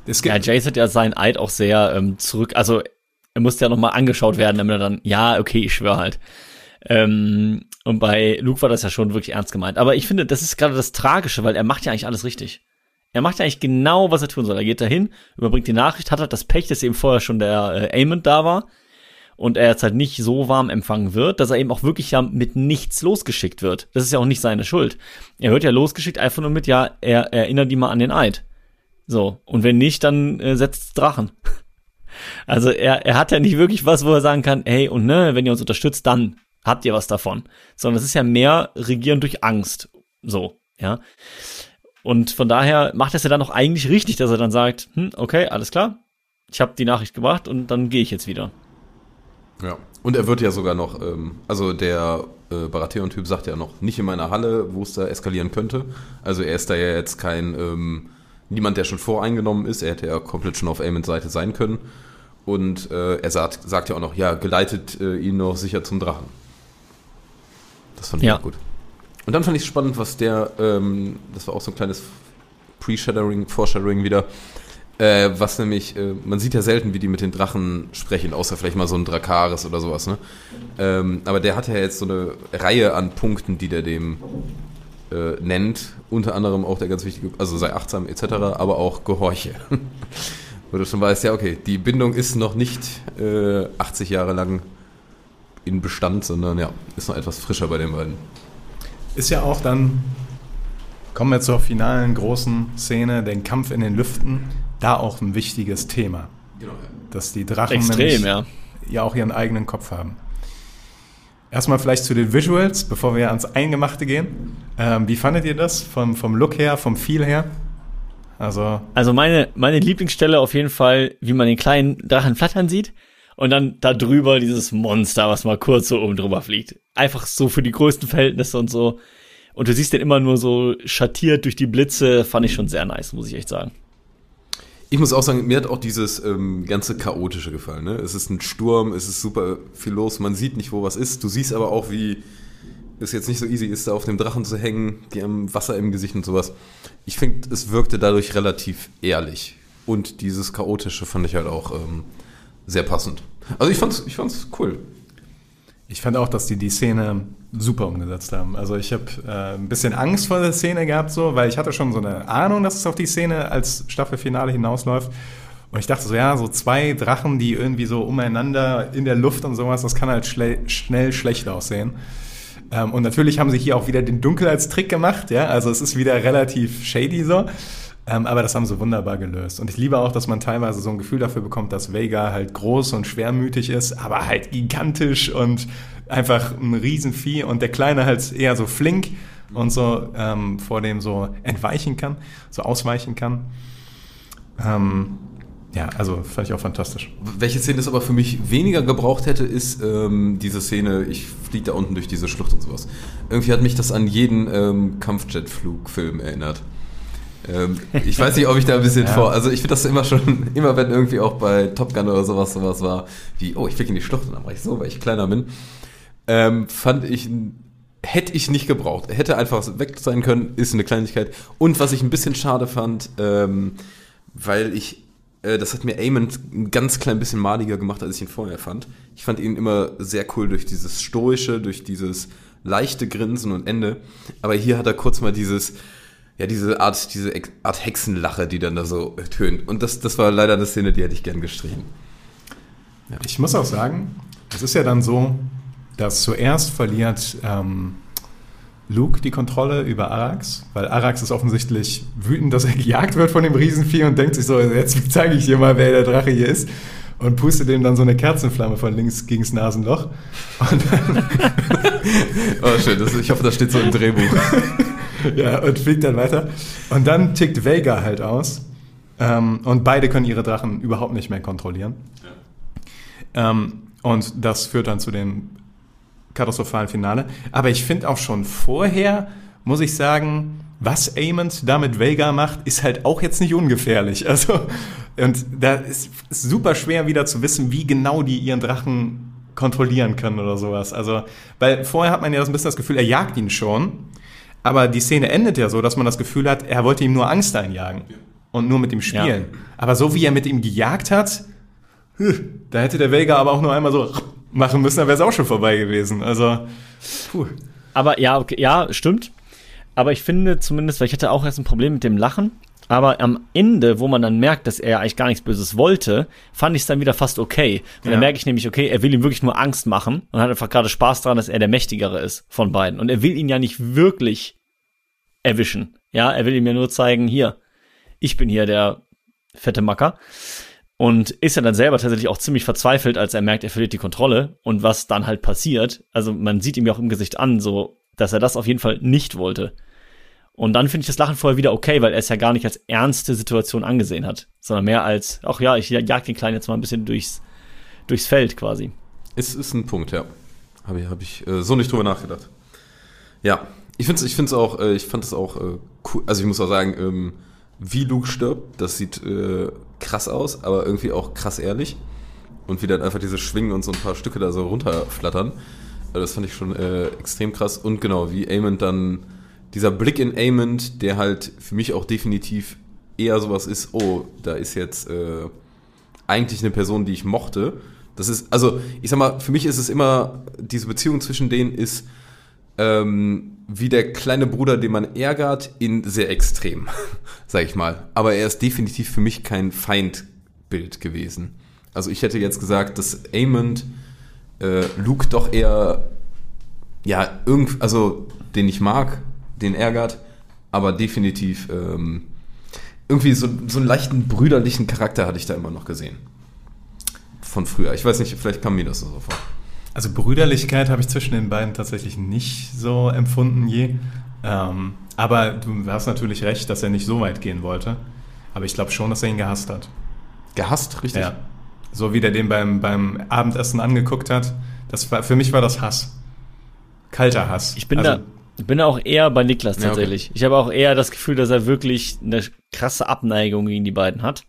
Es Ja, gibt, Jace hat ja seinen Eid auch sehr ähm, zurück, also er musste ja nochmal angeschaut werden, damit er dann, ja, okay, ich schwöre halt. Ähm, und bei Luke war das ja schon wirklich ernst gemeint. Aber ich finde, das ist gerade das Tragische, weil er macht ja eigentlich alles richtig. Er macht ja eigentlich genau, was er tun soll. Er geht dahin, überbringt die Nachricht, hat halt das Pech, dass eben vorher schon der äh, Amond da war. und er jetzt halt nicht so warm empfangen wird, dass er eben auch wirklich ja mit nichts losgeschickt wird. Das ist ja auch nicht seine Schuld. Er wird ja losgeschickt einfach nur mit, ja, er erinnert die mal an den Eid. So. Und wenn nicht, dann äh, setzt Drachen. Also er, er hat ja nicht wirklich was, wo er sagen kann, hey, und ne, wenn ihr uns unterstützt, dann habt ihr was davon. Sondern es ist ja mehr Regieren durch Angst. So, ja. Und von daher macht es ja dann auch eigentlich richtig, dass er dann sagt, hm, okay, alles klar, ich habe die Nachricht gebracht und dann gehe ich jetzt wieder. Ja. Und er wird ja sogar noch, ähm, also der äh, Baratheon-Typ sagt ja noch, nicht in meiner Halle, wo es da eskalieren könnte. Also er ist da ja jetzt kein, ähm, niemand, der schon voreingenommen ist. Er hätte ja komplett schon auf Aemons Seite sein können. Und äh, er sagt, sagt ja auch noch, ja, geleitet äh, ihn noch sicher zum Drachen. Das fand ich Ja. auch gut. Und dann fand ich spannend, was der, ähm, das war auch so ein kleines Pre-Shadowing, Foreshadowing wieder, äh, was nämlich, äh, man sieht ja selten, wie die mit den Drachen sprechen, außer vielleicht mal so ein Drakaris oder sowas, ne? Ähm, aber der hat ja jetzt so eine Reihe an Punkten, die der dem äh, nennt, unter anderem auch der ganz wichtige, also sei achtsam etc., aber auch Gehorche. Wo du schon weißt, ja, okay, die Bindung ist noch nicht äh, 80 Jahre lang in Bestand, sondern ja, ist noch etwas frischer bei den beiden. Ist ja auch dann, kommen wir zur finalen großen Szene, den Kampf in den Lüften, da auch ein wichtiges Thema. Genau, Dass die Drachen Extrem, nämlich ja. ja auch ihren eigenen Kopf haben. Erstmal vielleicht zu den Visuals, bevor wir ans Eingemachte gehen. Ähm, wie fandet ihr das vom, vom Look her, vom Feel her? Also, Also meine, meine Lieblingsstelle auf jeden Fall, wie man den kleinen Drachen flattern sieht und dann da drüber dieses Monster, was mal kurz so oben drüber fliegt. Einfach so für die größten Verhältnisse und so. Und du siehst den immer nur so schattiert durch die Blitze, fand ich schon sehr nice, muss ich echt sagen. Ich muss auch sagen, mir hat auch dieses ähm, ganze Chaotische gefallen. Ne? Es ist ein Sturm, es ist super viel los, man sieht nicht, wo was ist. Du siehst aber auch, wie es jetzt nicht so easy ist, da auf dem Drachen zu hängen, die haben Wasser im Gesicht und sowas. Ich finde, es wirkte dadurch relativ ehrlich. Und dieses Chaotische fand ich halt auch ähm, sehr passend. Also ich fand's, ich fand's cool. ich fand auch, dass die die Szene super umgesetzt haben. Also ich habe äh, ein bisschen Angst vor der Szene gehabt, so, weil ich hatte schon so eine Ahnung, dass es auf die Szene als Staffelfinale hinausläuft. Und ich dachte so, ja, so zwei Drachen, die irgendwie so umeinander in der Luft und sowas, das kann halt schle schnell schlecht aussehen. Ähm, und natürlich haben sie hier auch wieder den Dunkelheitstrick gemacht, ja, also es ist wieder relativ shady so. Ähm, aber das haben sie wunderbar gelöst. Und ich liebe auch, dass man teilweise so ein Gefühl dafür bekommt, dass Vega halt groß und schwermütig ist, aber halt gigantisch und einfach ein Riesenvieh und der Kleine halt eher so flink und so ähm, vor dem so entweichen kann, so ausweichen kann. Ähm, ja, also fand ich auch fantastisch. Welche Szene es aber für mich weniger gebraucht hätte, ist ähm, diese Szene, ich fliege da unten durch diese Schlucht und sowas. Irgendwie hat mich das an jeden ähm, Kampfjetflugfilm erinnert. Ähm, ich weiß nicht, ob ich da ein bisschen Ja. vor. Also ich finde das immer schon, immer wenn irgendwie auch bei Top Gun oder sowas sowas war, wie, oh, ich fliege in die Schlucht und dann war ich so, weil ich kleiner bin. Ähm, fand ich, hätte ich nicht gebraucht. Hätte einfach weg sein können, ist eine Kleinigkeit. Und was ich ein bisschen schade fand, ähm, weil ich, äh, das hat mir Eamon ein ganz klein bisschen maliger gemacht, als ich ihn vorher fand. Ich fand ihn immer sehr cool durch dieses Stoische, durch dieses leichte Grinsen und Ende. Aber hier hat er kurz mal dieses, ja, diese Art, diese Art Hexenlache, die dann da so tönt. Und das, das war leider eine Szene, die hätte ich gern gestrichen. Ich muss auch sagen, es ist ja dann so, dass zuerst verliert ähm, Luke die Kontrolle über Arax, weil Arax ist offensichtlich wütend, dass er gejagt wird von dem Riesenvieh und denkt sich so, jetzt zeige ich dir mal, wer der Drache hier ist. Und pustet dem dann so eine Kerzenflamme von links gegens Nasenloch. Und dann, Oh, schön. Das, ich hoffe, das steht so im Drehbuch. ja, und fliegt dann weiter. Und dann tickt Vega halt aus. Ähm, und beide können ihre Drachen überhaupt nicht mehr kontrollieren. Ähm, und das führt dann zu dem katastrophalen Finale. Aber ich finde auch schon vorher, muss ich sagen, was Amond da mit Vega macht, ist halt auch jetzt nicht ungefährlich. Also, und da ist ist super schwer wieder zu wissen, wie genau die ihren Drachen kontrollieren können oder sowas. Also, weil vorher hat man ja so ein bisschen das Gefühl, er jagt ihn schon. Aber die Szene endet ja so, dass man das Gefühl hat, er wollte ihm nur Angst einjagen. Und nur mit ihm spielen. Aber so wie er mit ihm gejagt hat, da hätte der Vega aber auch nur einmal so machen müssen, dann wäre es auch schon vorbei gewesen. Also, puh. Aber ja, okay, ja, stimmt. Aber ich finde zumindest, weil ich hatte auch erst ein Problem mit dem Lachen, Aber am Ende, wo man dann merkt, dass er eigentlich gar nichts Böses wollte, fand ich es dann wieder fast okay. Und Ja. dann merke ich nämlich, okay, er will ihm wirklich nur Angst machen und hat einfach gerade Spaß daran, dass er der Mächtigere ist von beiden. Und er will ihn ja nicht wirklich erwischen. Ja, er will ihm ja nur zeigen, hier, ich bin hier der fette Macker. Und ist ja dann selber tatsächlich auch ziemlich verzweifelt, als er merkt, er verliert die Kontrolle und was dann halt passiert. Also man sieht ihm ja auch im Gesicht an, so, dass er das auf jeden Fall nicht wollte. Und dann finde ich das Lachen vorher wieder okay, weil er es ja gar nicht als ernste Situation angesehen hat, sondern mehr als, ach ja, ich jag den Kleinen jetzt mal ein bisschen durchs, durchs Feld quasi. Ist, ist ein Punkt, ja. Habe ich, hab ich äh, so nicht drüber nachgedacht. Ja, ich finde es ich find's auch, äh, ich fand es auch äh, cool. Also ich muss auch sagen, ähm, wie Luke stirbt, das sieht äh, krass aus, aber irgendwie auch krass ehrlich. Und wie dann einfach diese Schwingen und so ein paar Stücke da so runterflattern. Äh, das fand ich schon äh, extrem krass. Und genau, wie Amond dann, dieser Blick in Amond, der halt für mich auch definitiv eher sowas ist, oh, da ist jetzt äh, eigentlich eine Person, die ich mochte. Das ist, also, ich sag mal, für mich ist es immer, diese Beziehung zwischen denen ist ähm, wie der kleine Bruder, den man ärgert, in sehr extrem, sag ich mal. Aber er ist definitiv für mich kein Feindbild gewesen. Also ich hätte jetzt gesagt, dass Amond äh, Luke doch eher, ja, irgend, also den ich mag, den ärgert, aber definitiv ähm, irgendwie so, so einen leichten brüderlichen Charakter hatte ich da immer noch gesehen. Von früher. Ich weiß nicht, vielleicht kam mir das so vor. Also Brüderlichkeit habe ich zwischen den beiden tatsächlich nicht so empfunden je. Ähm, aber du hast natürlich recht, dass er nicht so weit gehen wollte. Aber ich glaube schon, dass er ihn gehasst hat. Gehasst, richtig? Ja. So wie der den beim, beim Abendessen angeguckt hat. Das war, für mich war das Hass. Kalter Hass. Ich bin also, da, ich bin da auch eher bei Niklas Ja, okay. tatsächlich. Ich habe auch eher das Gefühl, dass er wirklich eine krasse Abneigung gegen die beiden hat.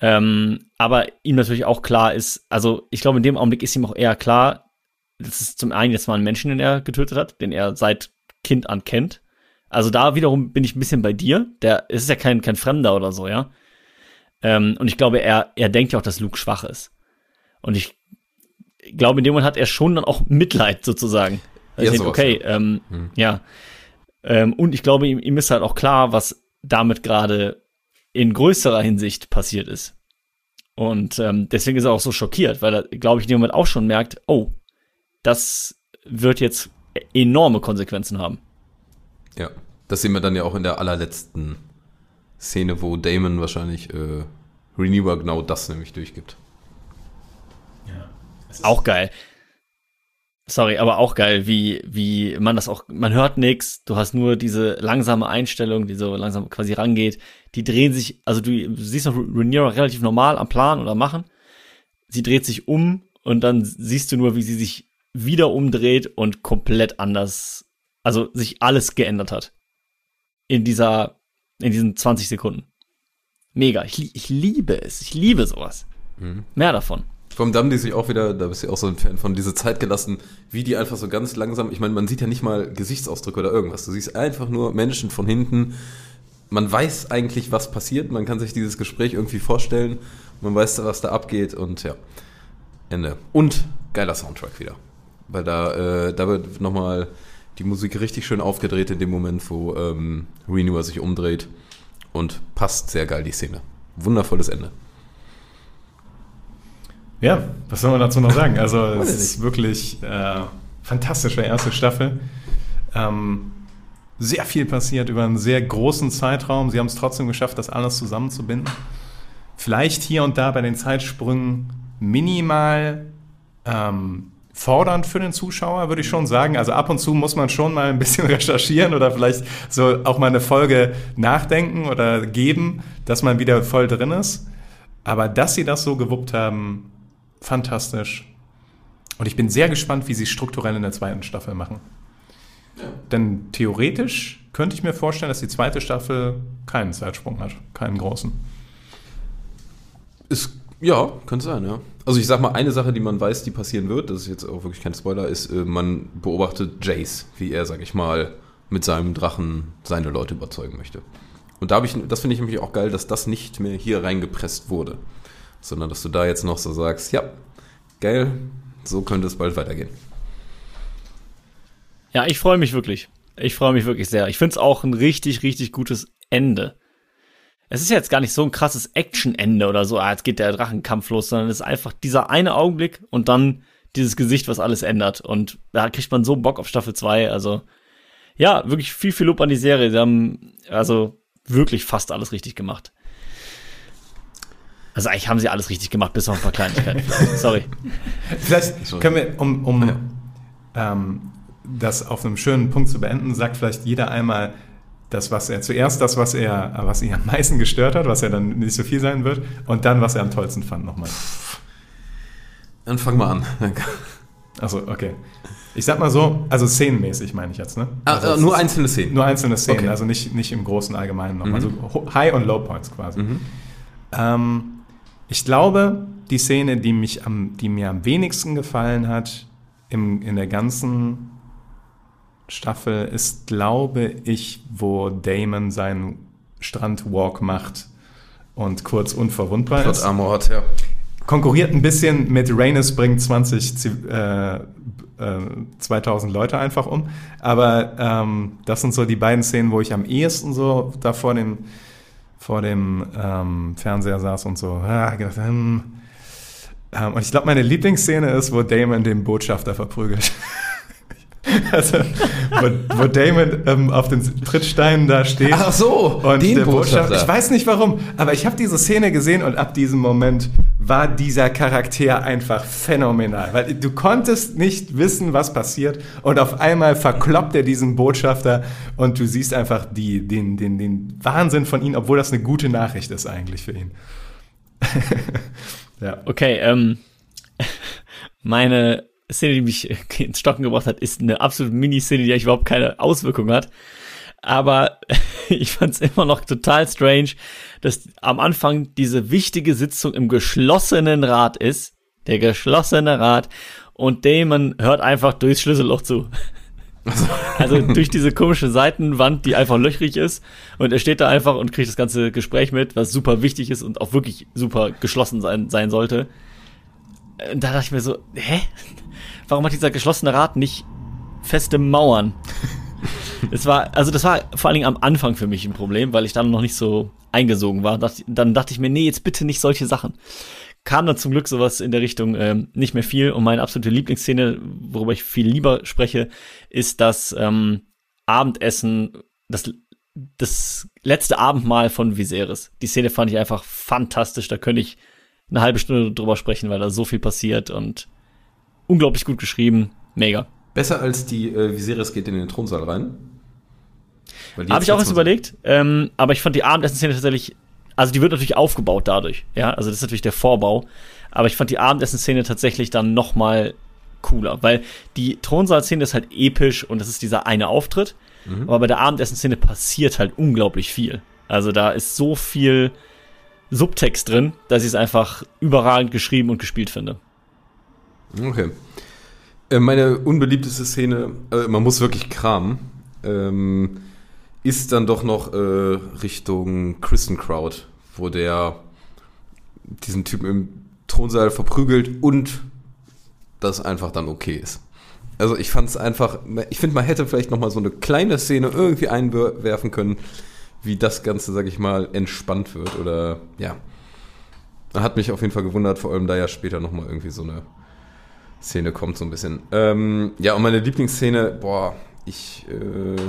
Ähm, aber ihm natürlich auch klar ist, also ich glaube, in dem Augenblick ist ihm auch eher klar, das ist zum einen jetzt mal ein Menschen, den er getötet hat, den er seit Kind an kennt. Also da wiederum bin ich ein bisschen bei dir. Der es ist ja kein, kein Fremder oder so, ja. Ähm, und ich glaube, er, er denkt ja auch, dass Luke schwach ist. Und ich glaube, in dem Moment hat er schon dann auch Mitleid sozusagen. Weil Ja, denke, okay, ähm, ja. Ähm, und ich glaube, ihm, ihm ist halt auch klar, was damit gerade in größerer Hinsicht passiert ist. Und ähm, deswegen ist er auch so schockiert, weil er, glaube ich, in dem Moment auch schon merkt, oh, das wird jetzt enorme Konsequenzen haben. Ja. Das sehen wir dann ja auch in der allerletzten Szene, wo Damon wahrscheinlich äh, Renewer genau das nämlich durchgibt. Auch geil. Sorry, aber auch geil, wie, wie man das auch, man hört nix, du hast nur diese langsame Einstellung, die so langsam quasi rangeht. Die drehen sich, also du siehst noch Rhaenyra relativ normal am Plan oder machen. Sie dreht sich um und dann siehst du nur, wie sie sich wieder umdreht und komplett anders, also sich alles geändert hat. In dieser, in diesen 20 Sekunden. Mega. Ich, ich liebe es. Ich liebe sowas. Mehr davon. Vor allem da haben die sich auch wieder, da bist du auch so ein Fan von, diese Zeit gelassen, wie die einfach so ganz langsam, ich meine, man sieht ja nicht mal Gesichtsausdrücke oder irgendwas. Du siehst einfach nur Menschen von hinten. Man weiß eigentlich, was passiert. Man kann sich dieses Gespräch irgendwie vorstellen. Man weiß, was da abgeht und ja. Ende. Und geiler Soundtrack wieder. Weil da, äh, da wird nochmal die Musik richtig schön aufgedreht in dem Moment, wo ähm, Renewer sich umdreht. Und passt sehr geil die Szene. Wundervolles Ende. Ja, was soll man dazu noch sagen? Also es ist wirklich äh, fantastische erste Staffel. Ähm, sehr viel passiert über einen sehr großen Zeitraum. Sie haben es trotzdem geschafft, das alles zusammenzubinden. Vielleicht hier und da bei den Zeitsprüngen minimal ähm, fordernd für den Zuschauer, würde ich schon sagen. Also ab und zu muss man schon mal ein bisschen recherchieren oder vielleicht so auch mal eine Folge nachdenken oder geben, dass man wieder voll drin ist. Aber dass sie das so gewuppt haben, fantastisch. Und ich bin sehr gespannt, wie sie es strukturell in der zweiten Staffel machen. Denn theoretisch könnte ich mir vorstellen, dass die zweite Staffel keinen Zeitsprung hat, keinen großen. Ist, ja, könnte sein, ja. Also ich sag mal, eine Sache, die man weiß, die passieren wird, das ist jetzt auch wirklich kein Spoiler, ist, äh, man beobachtet Jace, wie er, sag ich mal, mit seinem Drachen seine Leute überzeugen möchte. Und da habe ich, das finde ich nämlich auch geil, dass das nicht mehr hier reingepresst wurde. Sondern dass du da jetzt noch so sagst, ja, geil, so könnte es bald weitergehen. Ja, ich freue mich wirklich. Ich freue mich wirklich sehr. Ich finde es auch ein richtig, richtig gutes Ende. es ist jetzt gar nicht so ein krasses Action-Ende oder so, ah, jetzt geht der Drachenkampf los, sondern es ist einfach dieser eine Augenblick und dann dieses Gesicht, was alles ändert. Und da kriegt man so Bock auf Staffel 2. Also, ja, wirklich viel, viel Lob an die Serie. Sie haben also wirklich fast alles richtig gemacht. Also eigentlich haben sie alles richtig gemacht, bis auf ein paar Kleinigkeiten. Sorry. Vielleicht können wir, um, um ähm, das auf einem schönen Punkt zu beenden, sagt vielleicht jeder einmal das, was er zuerst das, was er, was ihn am meisten gestört hat, was er dann nicht so viel sein wird, und dann, was er am tollsten fand, nochmal. Dann fang mal an. Also, okay. Ich sag mal so, also szenenmäßig meine ich jetzt, ne? Ah, Also es nur einzelne Szenen. Nur einzelne Szenen, Okay. also nicht, nicht im großen Allgemeinen nochmal. Mhm. Also High- und Low-Points quasi. Mhm. Ähm, ich glaube, die Szene, die, mich am, die mir am wenigsten gefallen hat im, in der ganzen Staffel, ist, glaube ich, wo Damon seinen Strandwalk macht und kurz unverwundbar Plot ist. Armor hat, ja. Konkurriert ein bisschen mit Rhaenys bringt 20, Ziv- äh, äh, 2000 Leute einfach um. Aber ähm, das sind so die beiden Szenen, wo ich am ehesten so da vor dem, vor dem ähm, Fernseher saß und so ah, gedacht, hm. ähm, Und ich glaube, meine Lieblingsszene ist, wo Damon den Botschafter verprügelt. also, wo, wo Damon ähm, auf den Trittsteinen da steht. Ach so, Und den der Botschafter. Botschafter. Ich weiß nicht warum, aber ich habe diese Szene gesehen und ab diesem Moment war dieser Charakter einfach phänomenal. Weil du konntest nicht wissen, was passiert und auf einmal verkloppt er diesen Botschafter und du siehst einfach die, den, den, den Wahnsinn von ihm, obwohl das eine gute Nachricht ist eigentlich für ihn. ja. Okay, ähm, meine Szene, die mich ins Stocken gebracht hat, ist eine absolute Miniszene, die eigentlich überhaupt keine Auswirkung hat. Aber ich fand es immer noch total strange, dass am Anfang diese wichtige Sitzung im geschlossenen Rat ist. Der geschlossene Rat. Und Damon hört einfach durchs Schlüsselloch zu. Also durch diese komische Seitenwand, die einfach löchrig ist. Und er steht da einfach und kriegt das ganze Gespräch mit, was super wichtig ist und auch wirklich super geschlossen sein, sein sollte. Und da dachte ich mir so, hä? Warum hat dieser geschlossene Rat nicht feste Mauern? Es war, also das war vor allen Dingen am Anfang für mich ein Problem, weil ich dann noch nicht so eingesogen war. Dann dachte ich mir, nee, jetzt bitte nicht solche Sachen. Kam dann zum Glück sowas in der Richtung ähm, nicht mehr viel. Und meine absolute Lieblingsszene, worüber ich viel lieber spreche, ist das ähm, Abendessen, das, das letzte Abendmahl von Viserys. Die Szene fand ich einfach fantastisch. Da könnte ich eine halbe Stunde drüber sprechen, weil da so viel passiert und unglaublich gut geschrieben. Mega. Besser als die äh, Viserys geht in den Thronsaal rein. Habe ich auch erst überlegt, ähm, aber ich fand die Abendessen-Szene tatsächlich, also die wird natürlich aufgebaut dadurch, ja, also das ist natürlich der Vorbau, aber ich fand die Abendessen-Szene tatsächlich dann noch mal cooler, weil die Thronsaal-Szene ist halt episch und das ist dieser eine Auftritt, aber bei der Abendessen-Szene passiert halt unglaublich viel. Also da ist so viel Subtext drin, dass ich es einfach überragend geschrieben und gespielt finde. Okay. Äh, meine unbeliebteste Szene, äh, man muss wirklich kramen, ähm, ist dann doch noch äh, Richtung Kristen Crowd, wo der diesen Typen im Thronsaal verprügelt und das einfach dann okay ist. Also ich fand es einfach, ich finde, man hätte vielleicht noch mal so eine kleine Szene irgendwie einwerfen können, wie das Ganze, sag ich mal, entspannt wird oder ja. Hat mich auf jeden Fall gewundert, vor allem da ja später noch mal irgendwie so eine Szene kommt so ein bisschen. Ähm, ja, und meine Lieblingsszene, boah, ich, äh,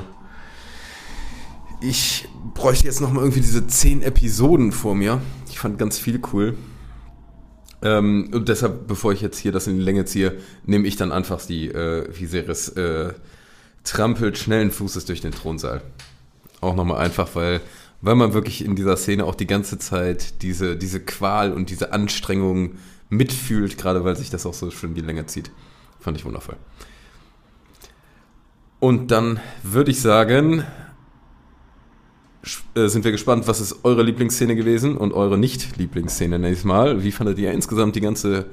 ich bräuchte jetzt noch mal irgendwie diese zehn Episoden vor mir. Ich fand ganz viel cool. Ähm, und deshalb, bevor ich jetzt hier das in die Länge ziehe, nehme ich dann einfach die äh, Viserys äh, trampelt schnellen Fußes durch den Thronsaal. Auch nochmal einfach, weil, weil man wirklich in dieser Szene auch die ganze Zeit diese, diese Qual und diese Anstrengung mitfühlt, gerade weil sich das auch so schön die Länge zieht. Fand ich wundervoll. Und dann würde ich sagen, äh, sind wir gespannt, was ist eure Lieblingsszene gewesen und eure Nicht-Lieblingsszene nächstes Mal. Wie fandet ihr insgesamt die ganze,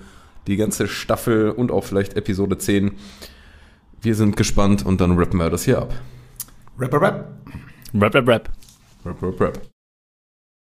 die ganze Staffel und auch vielleicht Episode 10? Wir sind gespannt und dann rappen wir das hier ab. Rap, rap, rap. Rap, rap, rap. Rap, rap, rap.